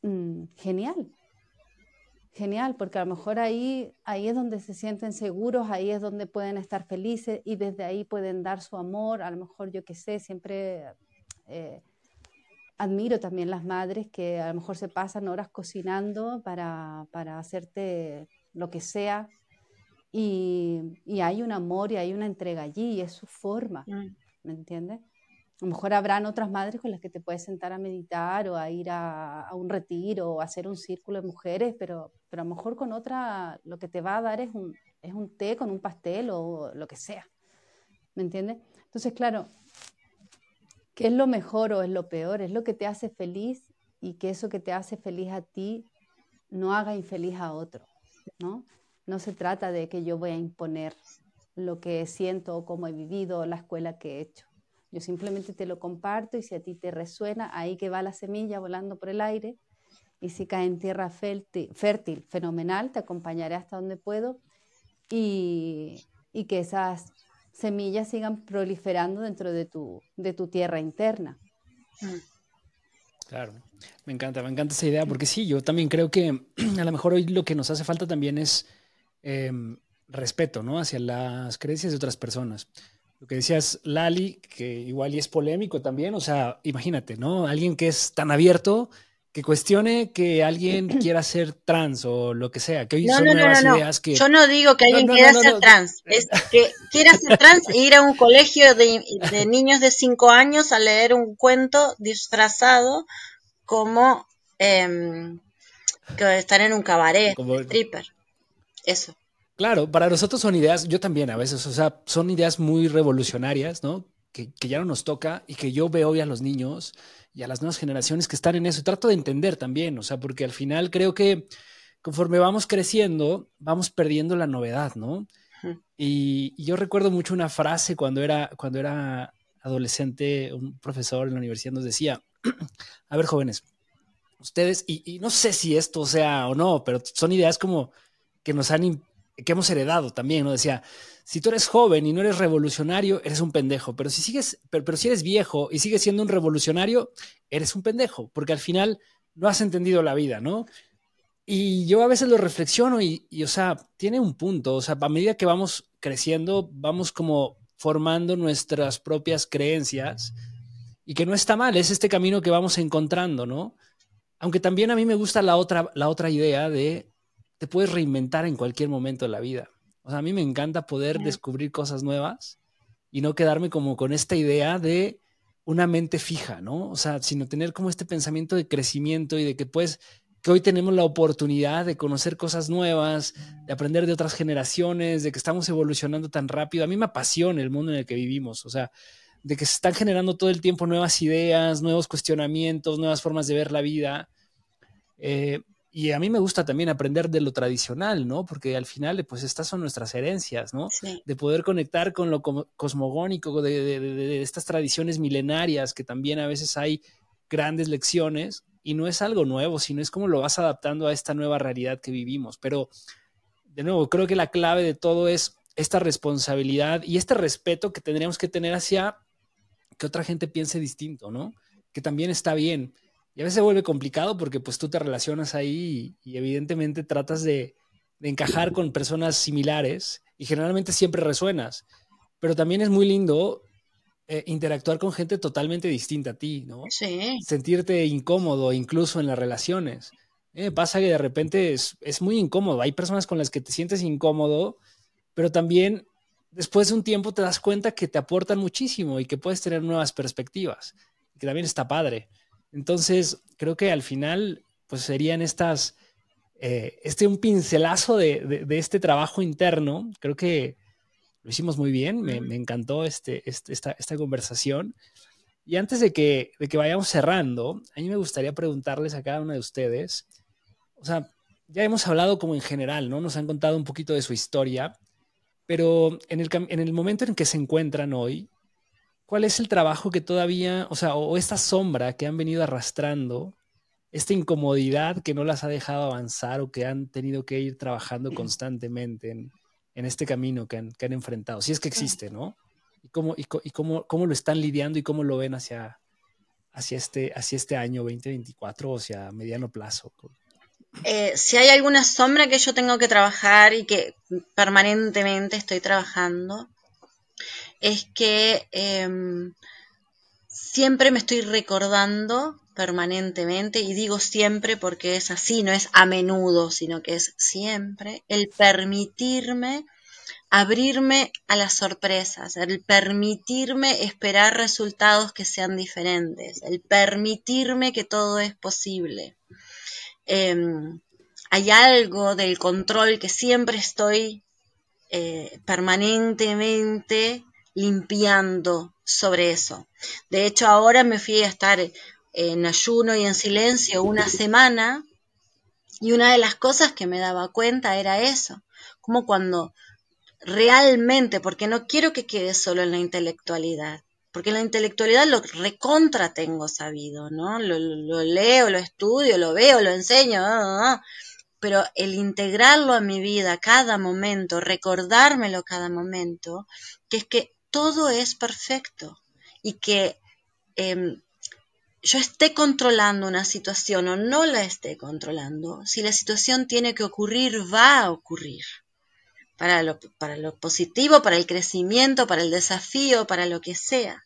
mm, genial. Genial, porque a lo mejor ahí, ahí es donde se sienten seguros, ahí es donde pueden estar felices y desde ahí pueden dar su amor. A lo mejor, yo qué sé, siempre eh, admiro también las madres que a lo mejor se pasan horas cocinando para, para hacerte lo que sea y, hay un amor y hay una entrega allí y es su forma, mm. ¿me entiendes? A lo mejor habrán otras madres con las que te puedes sentar a meditar o a ir a, un retiro o a hacer un círculo de mujeres, pero, pero a lo mejor con otra lo que te va a dar es un, es un té con un pastel o lo que sea, ¿me entiendes? Entonces, claro, ¿qué es lo mejor o es lo peor? Es lo que te hace feliz y que eso que te hace feliz a ti no haga infeliz a otro, ¿no? No se trata de que yo voy a imponer lo que siento o cómo he vivido la escuela que he hecho. Yo simplemente te lo comparto y si a ti te resuena, ahí que va la semilla volando por el aire. Y si cae en tierra fértil, fenomenal, te acompañaré hasta donde puedo y, que esas semillas sigan proliferando dentro de tu, de tu tierra interna. Claro, me encanta, me encanta esa idea, porque sí, yo también creo que a lo mejor hoy lo que nos hace falta también es Em, respeto, ¿no? Hacia las creencias de otras personas. Lo que decías, Lali, que igual y es polémico también, o sea, imagínate, ¿no? Alguien que es tan abierto que cuestione que alguien quiera ser trans o lo que sea, que hoy no, son no, nuevas no, ideas que... Yo no digo que alguien quiera ser trans, es que quiera ser trans e ir a un colegio de, de niños de 5 años a leer un cuento disfrazado como em, que estar en un cabaret, Como- stripper. Eso. Claro, para nosotros son ideas, yo también a veces, o sea, son ideas muy revolucionarias, ¿no? Que, que ya no nos toca y que yo veo hoy a los niños y a las nuevas generaciones que están en eso y trato de entender también, o sea, porque al final creo que conforme vamos creciendo, vamos perdiendo la novedad, ¿no? Y, y yo recuerdo mucho una frase cuando era, cuando era adolescente, un profesor en la universidad nos decía, a ver jóvenes, ustedes, y, y no sé si esto sea o no, pero son ideas como que nos han, que hemos heredado también, ¿no? Decía, si tú eres joven y no eres revolucionario, eres un pendejo, pero si sigues, pero, si eres viejo y sigues siendo un revolucionario, eres un pendejo, porque al final no has entendido la vida, ¿no? Y yo a veces lo reflexiono y, y, o sea, tiene un punto, o sea, a medida que vamos creciendo, vamos como formando nuestras propias creencias y que no está mal, es este camino que vamos encontrando, ¿no? Aunque también a mí me gusta la otra, la otra idea de te puedes reinventar en cualquier momento de la vida. O sea, a mí me encanta poder descubrir cosas nuevas y no quedarme como con esta idea de una mente fija, ¿no? O sea, sino tener como este pensamiento de crecimiento y de que pues que hoy tenemos la oportunidad de conocer cosas nuevas, de aprender de otras generaciones, de que estamos evolucionando tan rápido. A mí me apasiona el mundo en el que vivimos, o sea, de que se están generando todo el tiempo nuevas ideas, nuevos cuestionamientos, nuevas formas de ver la vida. Eh, y a mí me gusta también aprender de lo tradicional, ¿no? Porque al final, pues estas son nuestras herencias, ¿no? Sí. De poder conectar con lo co- cosmogónico, de, de- de- de estas tradiciones milenarias, que también a veces hay grandes lecciones, y no es algo nuevo, sino es como lo vas adaptando a esta nueva realidad que vivimos. Pero, de nuevo, creo que la clave de todo es esta responsabilidad y este respeto que tendríamos que tener hacia que otra gente piense distinto, ¿no? Que también está bien. Y a veces se vuelve complicado porque pues tú te relacionas ahí y, y evidentemente tratas de, de encajar con personas similares y generalmente siempre resuenas. Pero también es muy lindo eh, interactuar con gente totalmente distinta a ti, ¿no? Sí. sentirte incómodo incluso en las relaciones. Eh, pasa que de repente es, es muy incómodo. Hay personas con las que te sientes incómodo, pero también después de un tiempo te das cuenta que te aportan muchísimo y que puedes tener nuevas perspectivas, que también está padre. Entonces, creo que al final, pues serían estas, eh, este un pincelazo de, de, de, este trabajo interno. Creo que lo hicimos muy bien, me, me encantó este, este, esta, esta conversación. Y antes de que, de que vayamos cerrando, a mí me gustaría preguntarles a cada uno de ustedes, o sea, ya hemos hablado como en general, ¿no? Nos han contado un poquito de su historia, pero en el, en el momento en que se encuentran hoy, ¿cuál es el trabajo que todavía, o sea, o esta sombra que han venido arrastrando, esta incomodidad que no las ha dejado avanzar o que han tenido que ir trabajando constantemente en, en este camino que han, que han, enfrentado? Si es que existe, ¿no? ¿Y, cómo, y, y cómo, cómo, lo están lidiando y cómo lo ven hacia, hacia, este, hacia este año 2024 o hacia mediano plazo? Eh, si hay alguna sombra que yo tengo que trabajar y que permanentemente estoy trabajando, es que eh, siempre me estoy recordando permanentemente, y digo siempre porque es así, no es a menudo, sino que es siempre, el permitirme abrirme a las sorpresas, el permitirme esperar resultados que sean diferentes, el permitirme que todo es posible. Eh, hay algo del control que siempre estoy eh, permanentemente limpiando sobre eso. De hecho, ahora me fui a estar en ayuno y en silencio una semana y una de las cosas que me daba cuenta era eso, como cuando realmente, porque no quiero que quede solo en la intelectualidad, porque la intelectualidad lo recontra tengo sabido, ¿no? Lo, lo, leo, lo estudio, lo veo, lo enseño, ¿no? ¿no? pero el integrarlo a mi vida cada momento, recordármelo cada momento, que es que todo es perfecto y que eh, yo esté controlando una situación o no la esté controlando, si la situación tiene que ocurrir, va a ocurrir. Para lo, positivo, para el crecimiento, para el desafío, para lo que sea.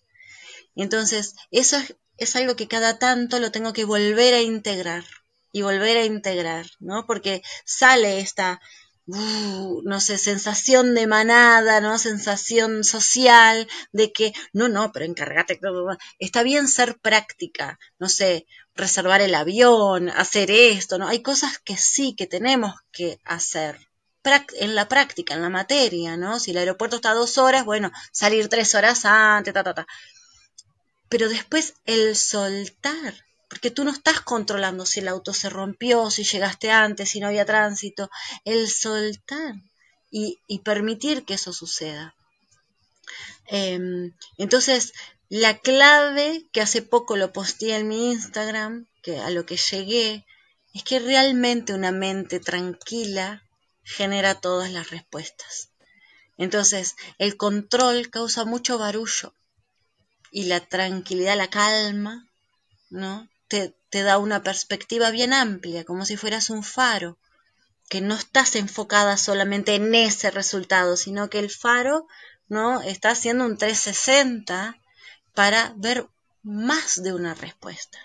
Entonces, eso es, es algo que cada tanto lo tengo que volver a integrar y volver a integrar, ¿no? Porque sale esta, uh, no sé, sensación de manada, ¿no? Sensación social de que, no, no, pero encárgate, está bien ser práctica, no sé, reservar el avión, hacer esto, ¿no? Hay cosas que sí, que tenemos que hacer en la práctica, en la materia, ¿no? Si el aeropuerto está dos horas, bueno, salir tres horas antes, ta, ta, ta. Pero después el soltar, porque tú no estás controlando si el auto se rompió, si llegaste antes, si no había tránsito, el soltar y, permitir que eso suceda. Em, entonces, la clave que hace poco lo posteé en mi Instagram, que a lo que llegué, es que realmente una mente tranquila genera todas las respuestas. Entonces, el control causa mucho barullo y la tranquilidad, la calma, ¿no? Te, da una perspectiva bien amplia, como si fueras un faro, que no estás enfocada solamente en ese resultado, sino que el faro ¿no? está haciendo un 360 para ver más de una respuesta.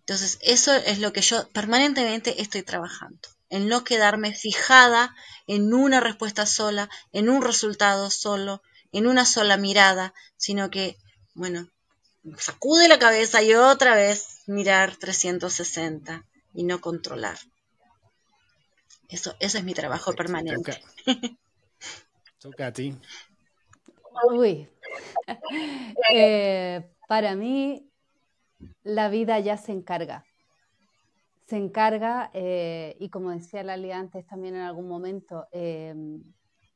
Entonces, eso es lo que yo permanentemente estoy trabajando, en no quedarme fijada en una respuesta sola, en un resultado solo, en una sola mirada, sino que, bueno, sacude la cabeza y otra vez mirar 360 y no controlar. Eso, eso es mi trabajo permanente. Toca, a ti. Uy. Eh, para mí, la vida ya se encarga. Se encarga, eh, y como decía Lali antes también en algún momento, eh,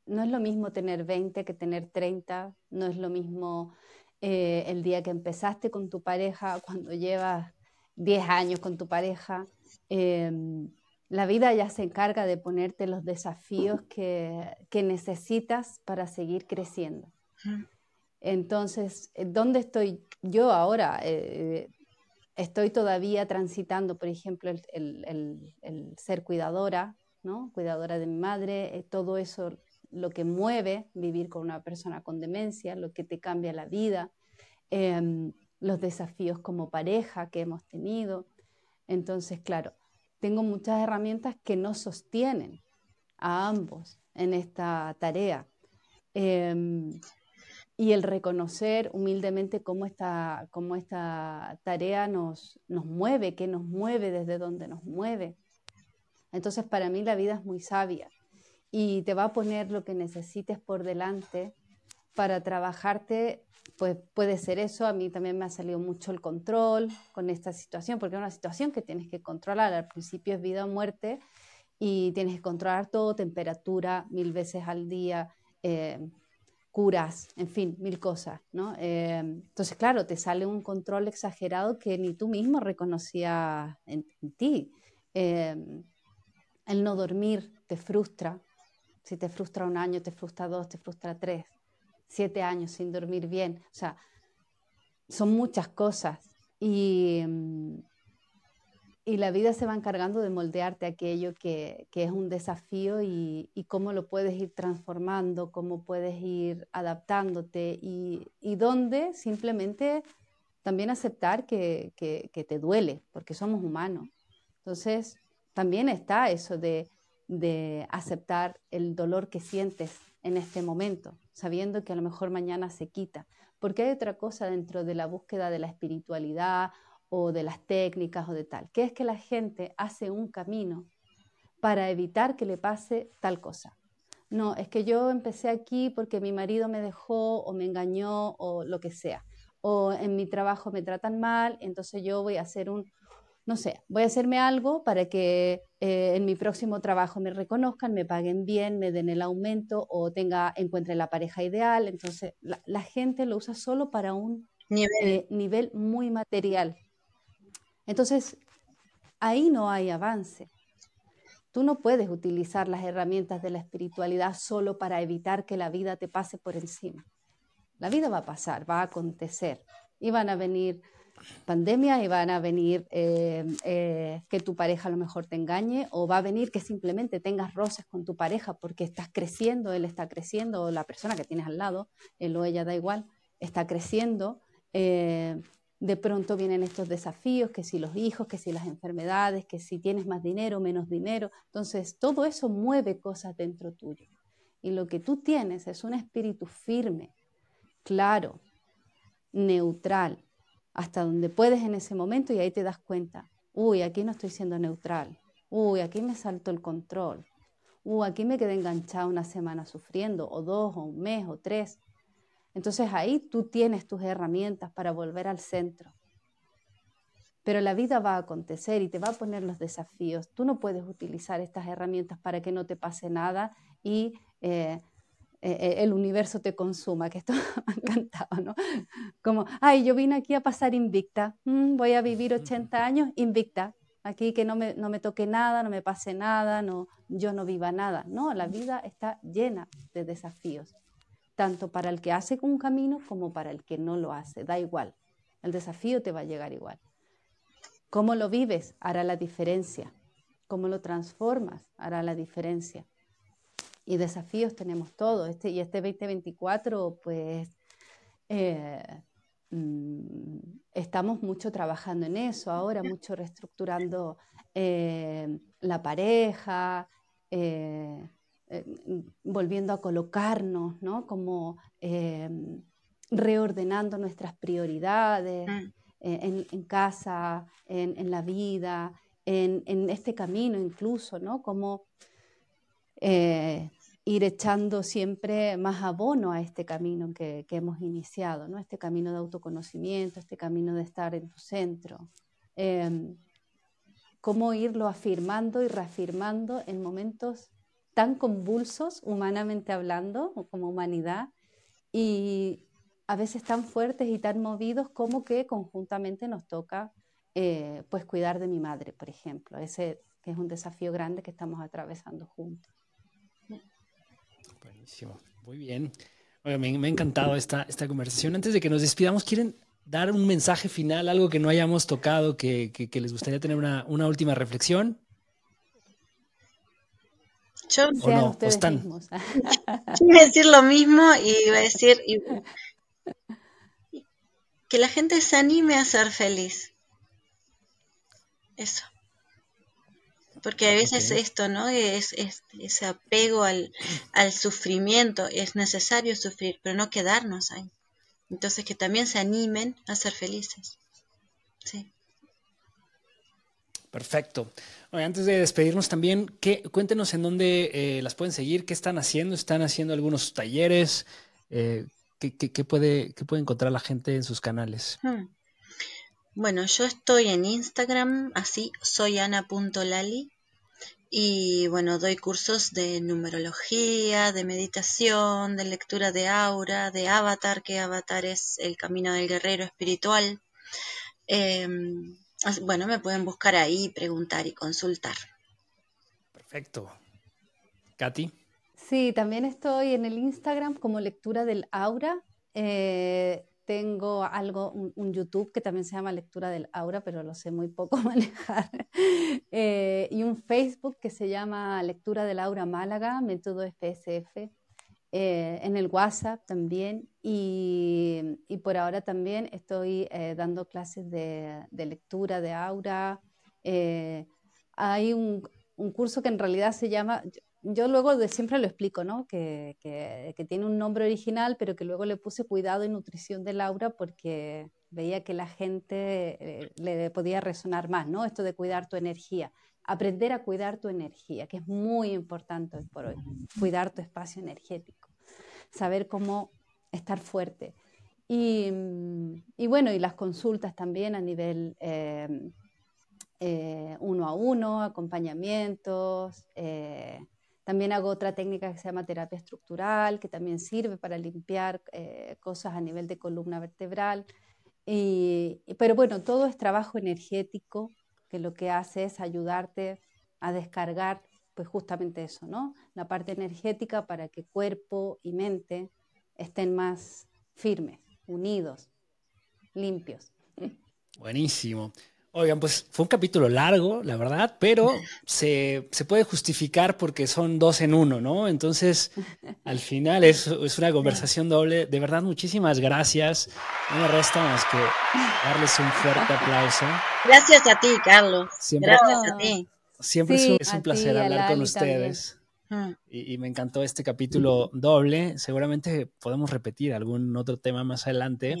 no es lo mismo tener 20 que tener 30, no es lo mismo eh, el día que empezaste con tu pareja, cuando llevas 10 años con tu pareja. Em, la vida ya se encarga de ponerte los desafíos que, necesitas para seguir creciendo. Entonces, ¿dónde estoy yo ahora? Eh, estoy todavía transitando, por ejemplo, el, ser cuidadora, ¿no? Cuidadora de mi madre, eh, todo eso lo que mueve vivir con una persona con demencia, lo que te cambia la vida, em, los desafíos como pareja que hemos tenido. Entonces, claro, tengo muchas herramientas que nos sostienen a ambos en esta tarea. Em, y el reconocer humildemente cómo esta, cómo esta tarea nos, nos mueve, qué nos mueve, desde dónde nos mueve. Entonces, para mí la vida es muy sabia y te va a poner lo que necesites por delante para trabajarte, pues puede ser eso. A mí también me ha salido mucho el control con esta situación, porque es una situación que tienes que controlar. Al principio es vida o muerte y tienes que controlar todo, temperatura mil veces al día, eh, curas, en fin, mil cosas. ¿no? Eh, entonces, claro, te sale un control exagerado que ni tú mismo reconocías en, ti. Eh, el no dormir te frustra, si te frustra un año, te frustra dos, te frustra tres, siete años sin dormir bien. O sea, son muchas cosas. Y, mm, y la vida se va encargando de moldearte aquello que, que es un desafío y, y, cómo lo puedes ir transformando, cómo puedes ir adaptándote y, y dónde simplemente también aceptar que, que, que, te duele, porque somos humanos. Entonces, también está eso de de aceptar el dolor que sientes en este momento, sabiendo que a lo mejor mañana se quita. Porque hay otra cosa dentro de la búsqueda de la espiritualidad o de las técnicas o de tal, que es que la gente hace un camino para evitar que le pase tal cosa. No, es que yo empecé aquí porque mi marido me dejó o me engañó o lo que sea. O en mi trabajo me tratan mal, entonces yo voy a hacer un, no sé, voy a hacerme algo para que eh, en mi próximo trabajo me reconozcan, me paguen bien, me den el aumento o tenga, encuentre la pareja ideal. Entonces, la, gente lo usa solo para un eh, nivel. muy material. Entonces, ahí no hay avance. Tú no puedes utilizar las herramientas de la espiritualidad solo para evitar que la vida te pase por encima. La vida va a pasar, va a acontecer y van a venir pandemia y van a venir eh, eh, que tu pareja a lo mejor te engañe o va a venir que simplemente tengas roces con tu pareja porque estás creciendo, él está creciendo o la persona que tienes al lado, él o ella da igual, está creciendo Eh, de pronto vienen estos desafíos, que si los hijos, que si las enfermedades, que si tienes más dinero, menos dinero. Entonces, todo eso mueve cosas dentro tuyo. Y lo que tú tienes es un espíritu firme, claro, neutral, hasta donde puedes en ese momento y ahí te das cuenta, uy, aquí no estoy siendo neutral, uy, aquí me salto el control, uy, aquí me quedé enganchada una semana sufriendo, o dos, o un mes, o tres. Entonces ahí tú tienes tus herramientas para volver al centro. Pero la vida va a acontecer y te va a poner los desafíos. Tú no puedes utilizar estas herramientas para que no te pase nada y eh, eh, el universo te consuma, que esto me ha encantado, ¿no? Como, ay, yo vine aquí a pasar invicta, mm, voy a vivir 80 años invicta, aquí que no me, no me toque nada, no me pase nada, no, yo no viva nada. No, la vida está llena de desafíos, tanto para el que hace un camino como para el que no lo hace, da igual, el desafío te va a llegar igual. ¿Cómo lo vives? Hará la diferencia. ¿Cómo lo transformas? Hará la diferencia y desafíos tenemos todos. Este, y este 2024, pues eh, mm, estamos mucho trabajando en eso ahora, mucho reestructurando eh, la pareja, eh, volviendo a colocarnos, ¿no? Como reordenando nuestras prioridades mm. en, casa, en, la vida, en, en, este camino incluso, ¿no? Como ir echando siempre más abono a este camino que, hemos iniciado, ¿no? este camino de autoconocimiento, este camino de estar en tu centro. Em, cómo irlo afirmando y reafirmando en momentos tan convulsos, humanamente hablando, como humanidad, y a veces tan fuertes y tan movidos como que conjuntamente nos toca eh, pues cuidar de mi madre, por ejemplo, ese es un desafío grande que estamos atravesando juntos. Buenísimo, muy bien. me, ha encantado esta, esta conversación. Antes de que nos despidamos, ¿quieren dar un mensaje final, algo que no hayamos tocado, que, les gustaría tener una, última reflexión? Yo, no? están? Voy a decir lo mismo y voy a decir que la gente se anime a ser feliz. Eso. Porque a veces esto, ¿no? Es, ese apego al, sufrimiento, es necesario sufrir, pero no quedarnos ahí. Entonces que también se animen a ser felices. Sí. Perfecto. antes de despedirnos también, ¿qué, cuéntenos en dónde eh, las pueden seguir, qué están haciendo, están haciendo algunos talleres, eh, ¿qué, puede, ¿qué puede encontrar la gente en sus canales? Hmm. Bueno, yo estoy en Instagram, así, soy ana.lali. Y bueno, doy cursos de numerología, de meditación, de lectura de aura, de avatar, que avatar es el camino del guerrero espiritual. Em, bueno, me pueden buscar ahí, preguntar y consultar. Perfecto. Katy. Sí, también estoy en el Instagram como lectura del aura. Eh, tengo algo, un, YouTube que también se llama Lectura del Aura, pero lo sé muy poco manejar. Eh, y un Facebook que se llama Lectura del Aura Málaga, método FSF. Eh, en el WhatsApp también. Y, y, por ahora también estoy eh, dando clases de, de, lectura de aura. hay un, un curso que en realidad se llama, yo luego de siempre lo explico, ¿no? Que, tiene un nombre original, pero que luego le puse cuidado y nutrición de Laura porque veía que la gente eh, le podía resonar más, ¿no? Esto de cuidar tu energía. Aprender a cuidar tu energía, que es muy importante hoy por hoy. Cuidar tu espacio energético. Saber cómo estar fuerte. Y, bueno, y las consultas también a nivel eh, eh, uno a uno, acompañamientos. También hago otra técnica que se llama terapia estructural, que también sirve para limpiar eh, cosas a nivel de columna vertebral. pero bueno, todo es trabajo energético, que lo que hace es ayudarte a descargar, pues justamente eso, ¿no? La parte energética para que cuerpo y mente estén más firmes, unidos, limpios. Buenísimo. Oigan, pues fue un capítulo largo, la verdad, pero se, puede justificar porque son dos en uno, ¿no? Entonces, al final es, es, una conversación doble. De verdad, muchísimas gracias. No me resta más que darles un fuerte aplauso. Gracias a ti, Carlos. gracias a ti. Siempre es, un placer hablar con ustedes. Y, y, me encantó este capítulo doble. Seguramente podemos repetir algún otro tema más adelante.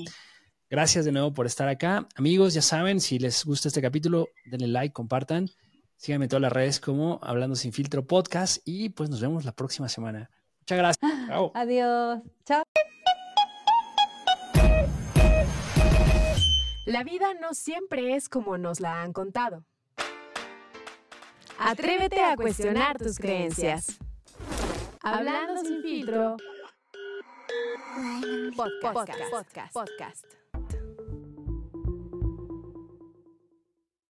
Gracias de nuevo por estar acá. Amigos, ya saben, si les gusta este capítulo, denle like, compartan. Síganme en todas las redes como Hablando Sin Filtro Podcast y pues nos vemos la próxima semana. Muchas gracias. Adiós. Chao. La vida no siempre es como nos la han contado. Atrévete a cuestionar tus creencias. Hablando sin filtro. podcast. podcast. podcast.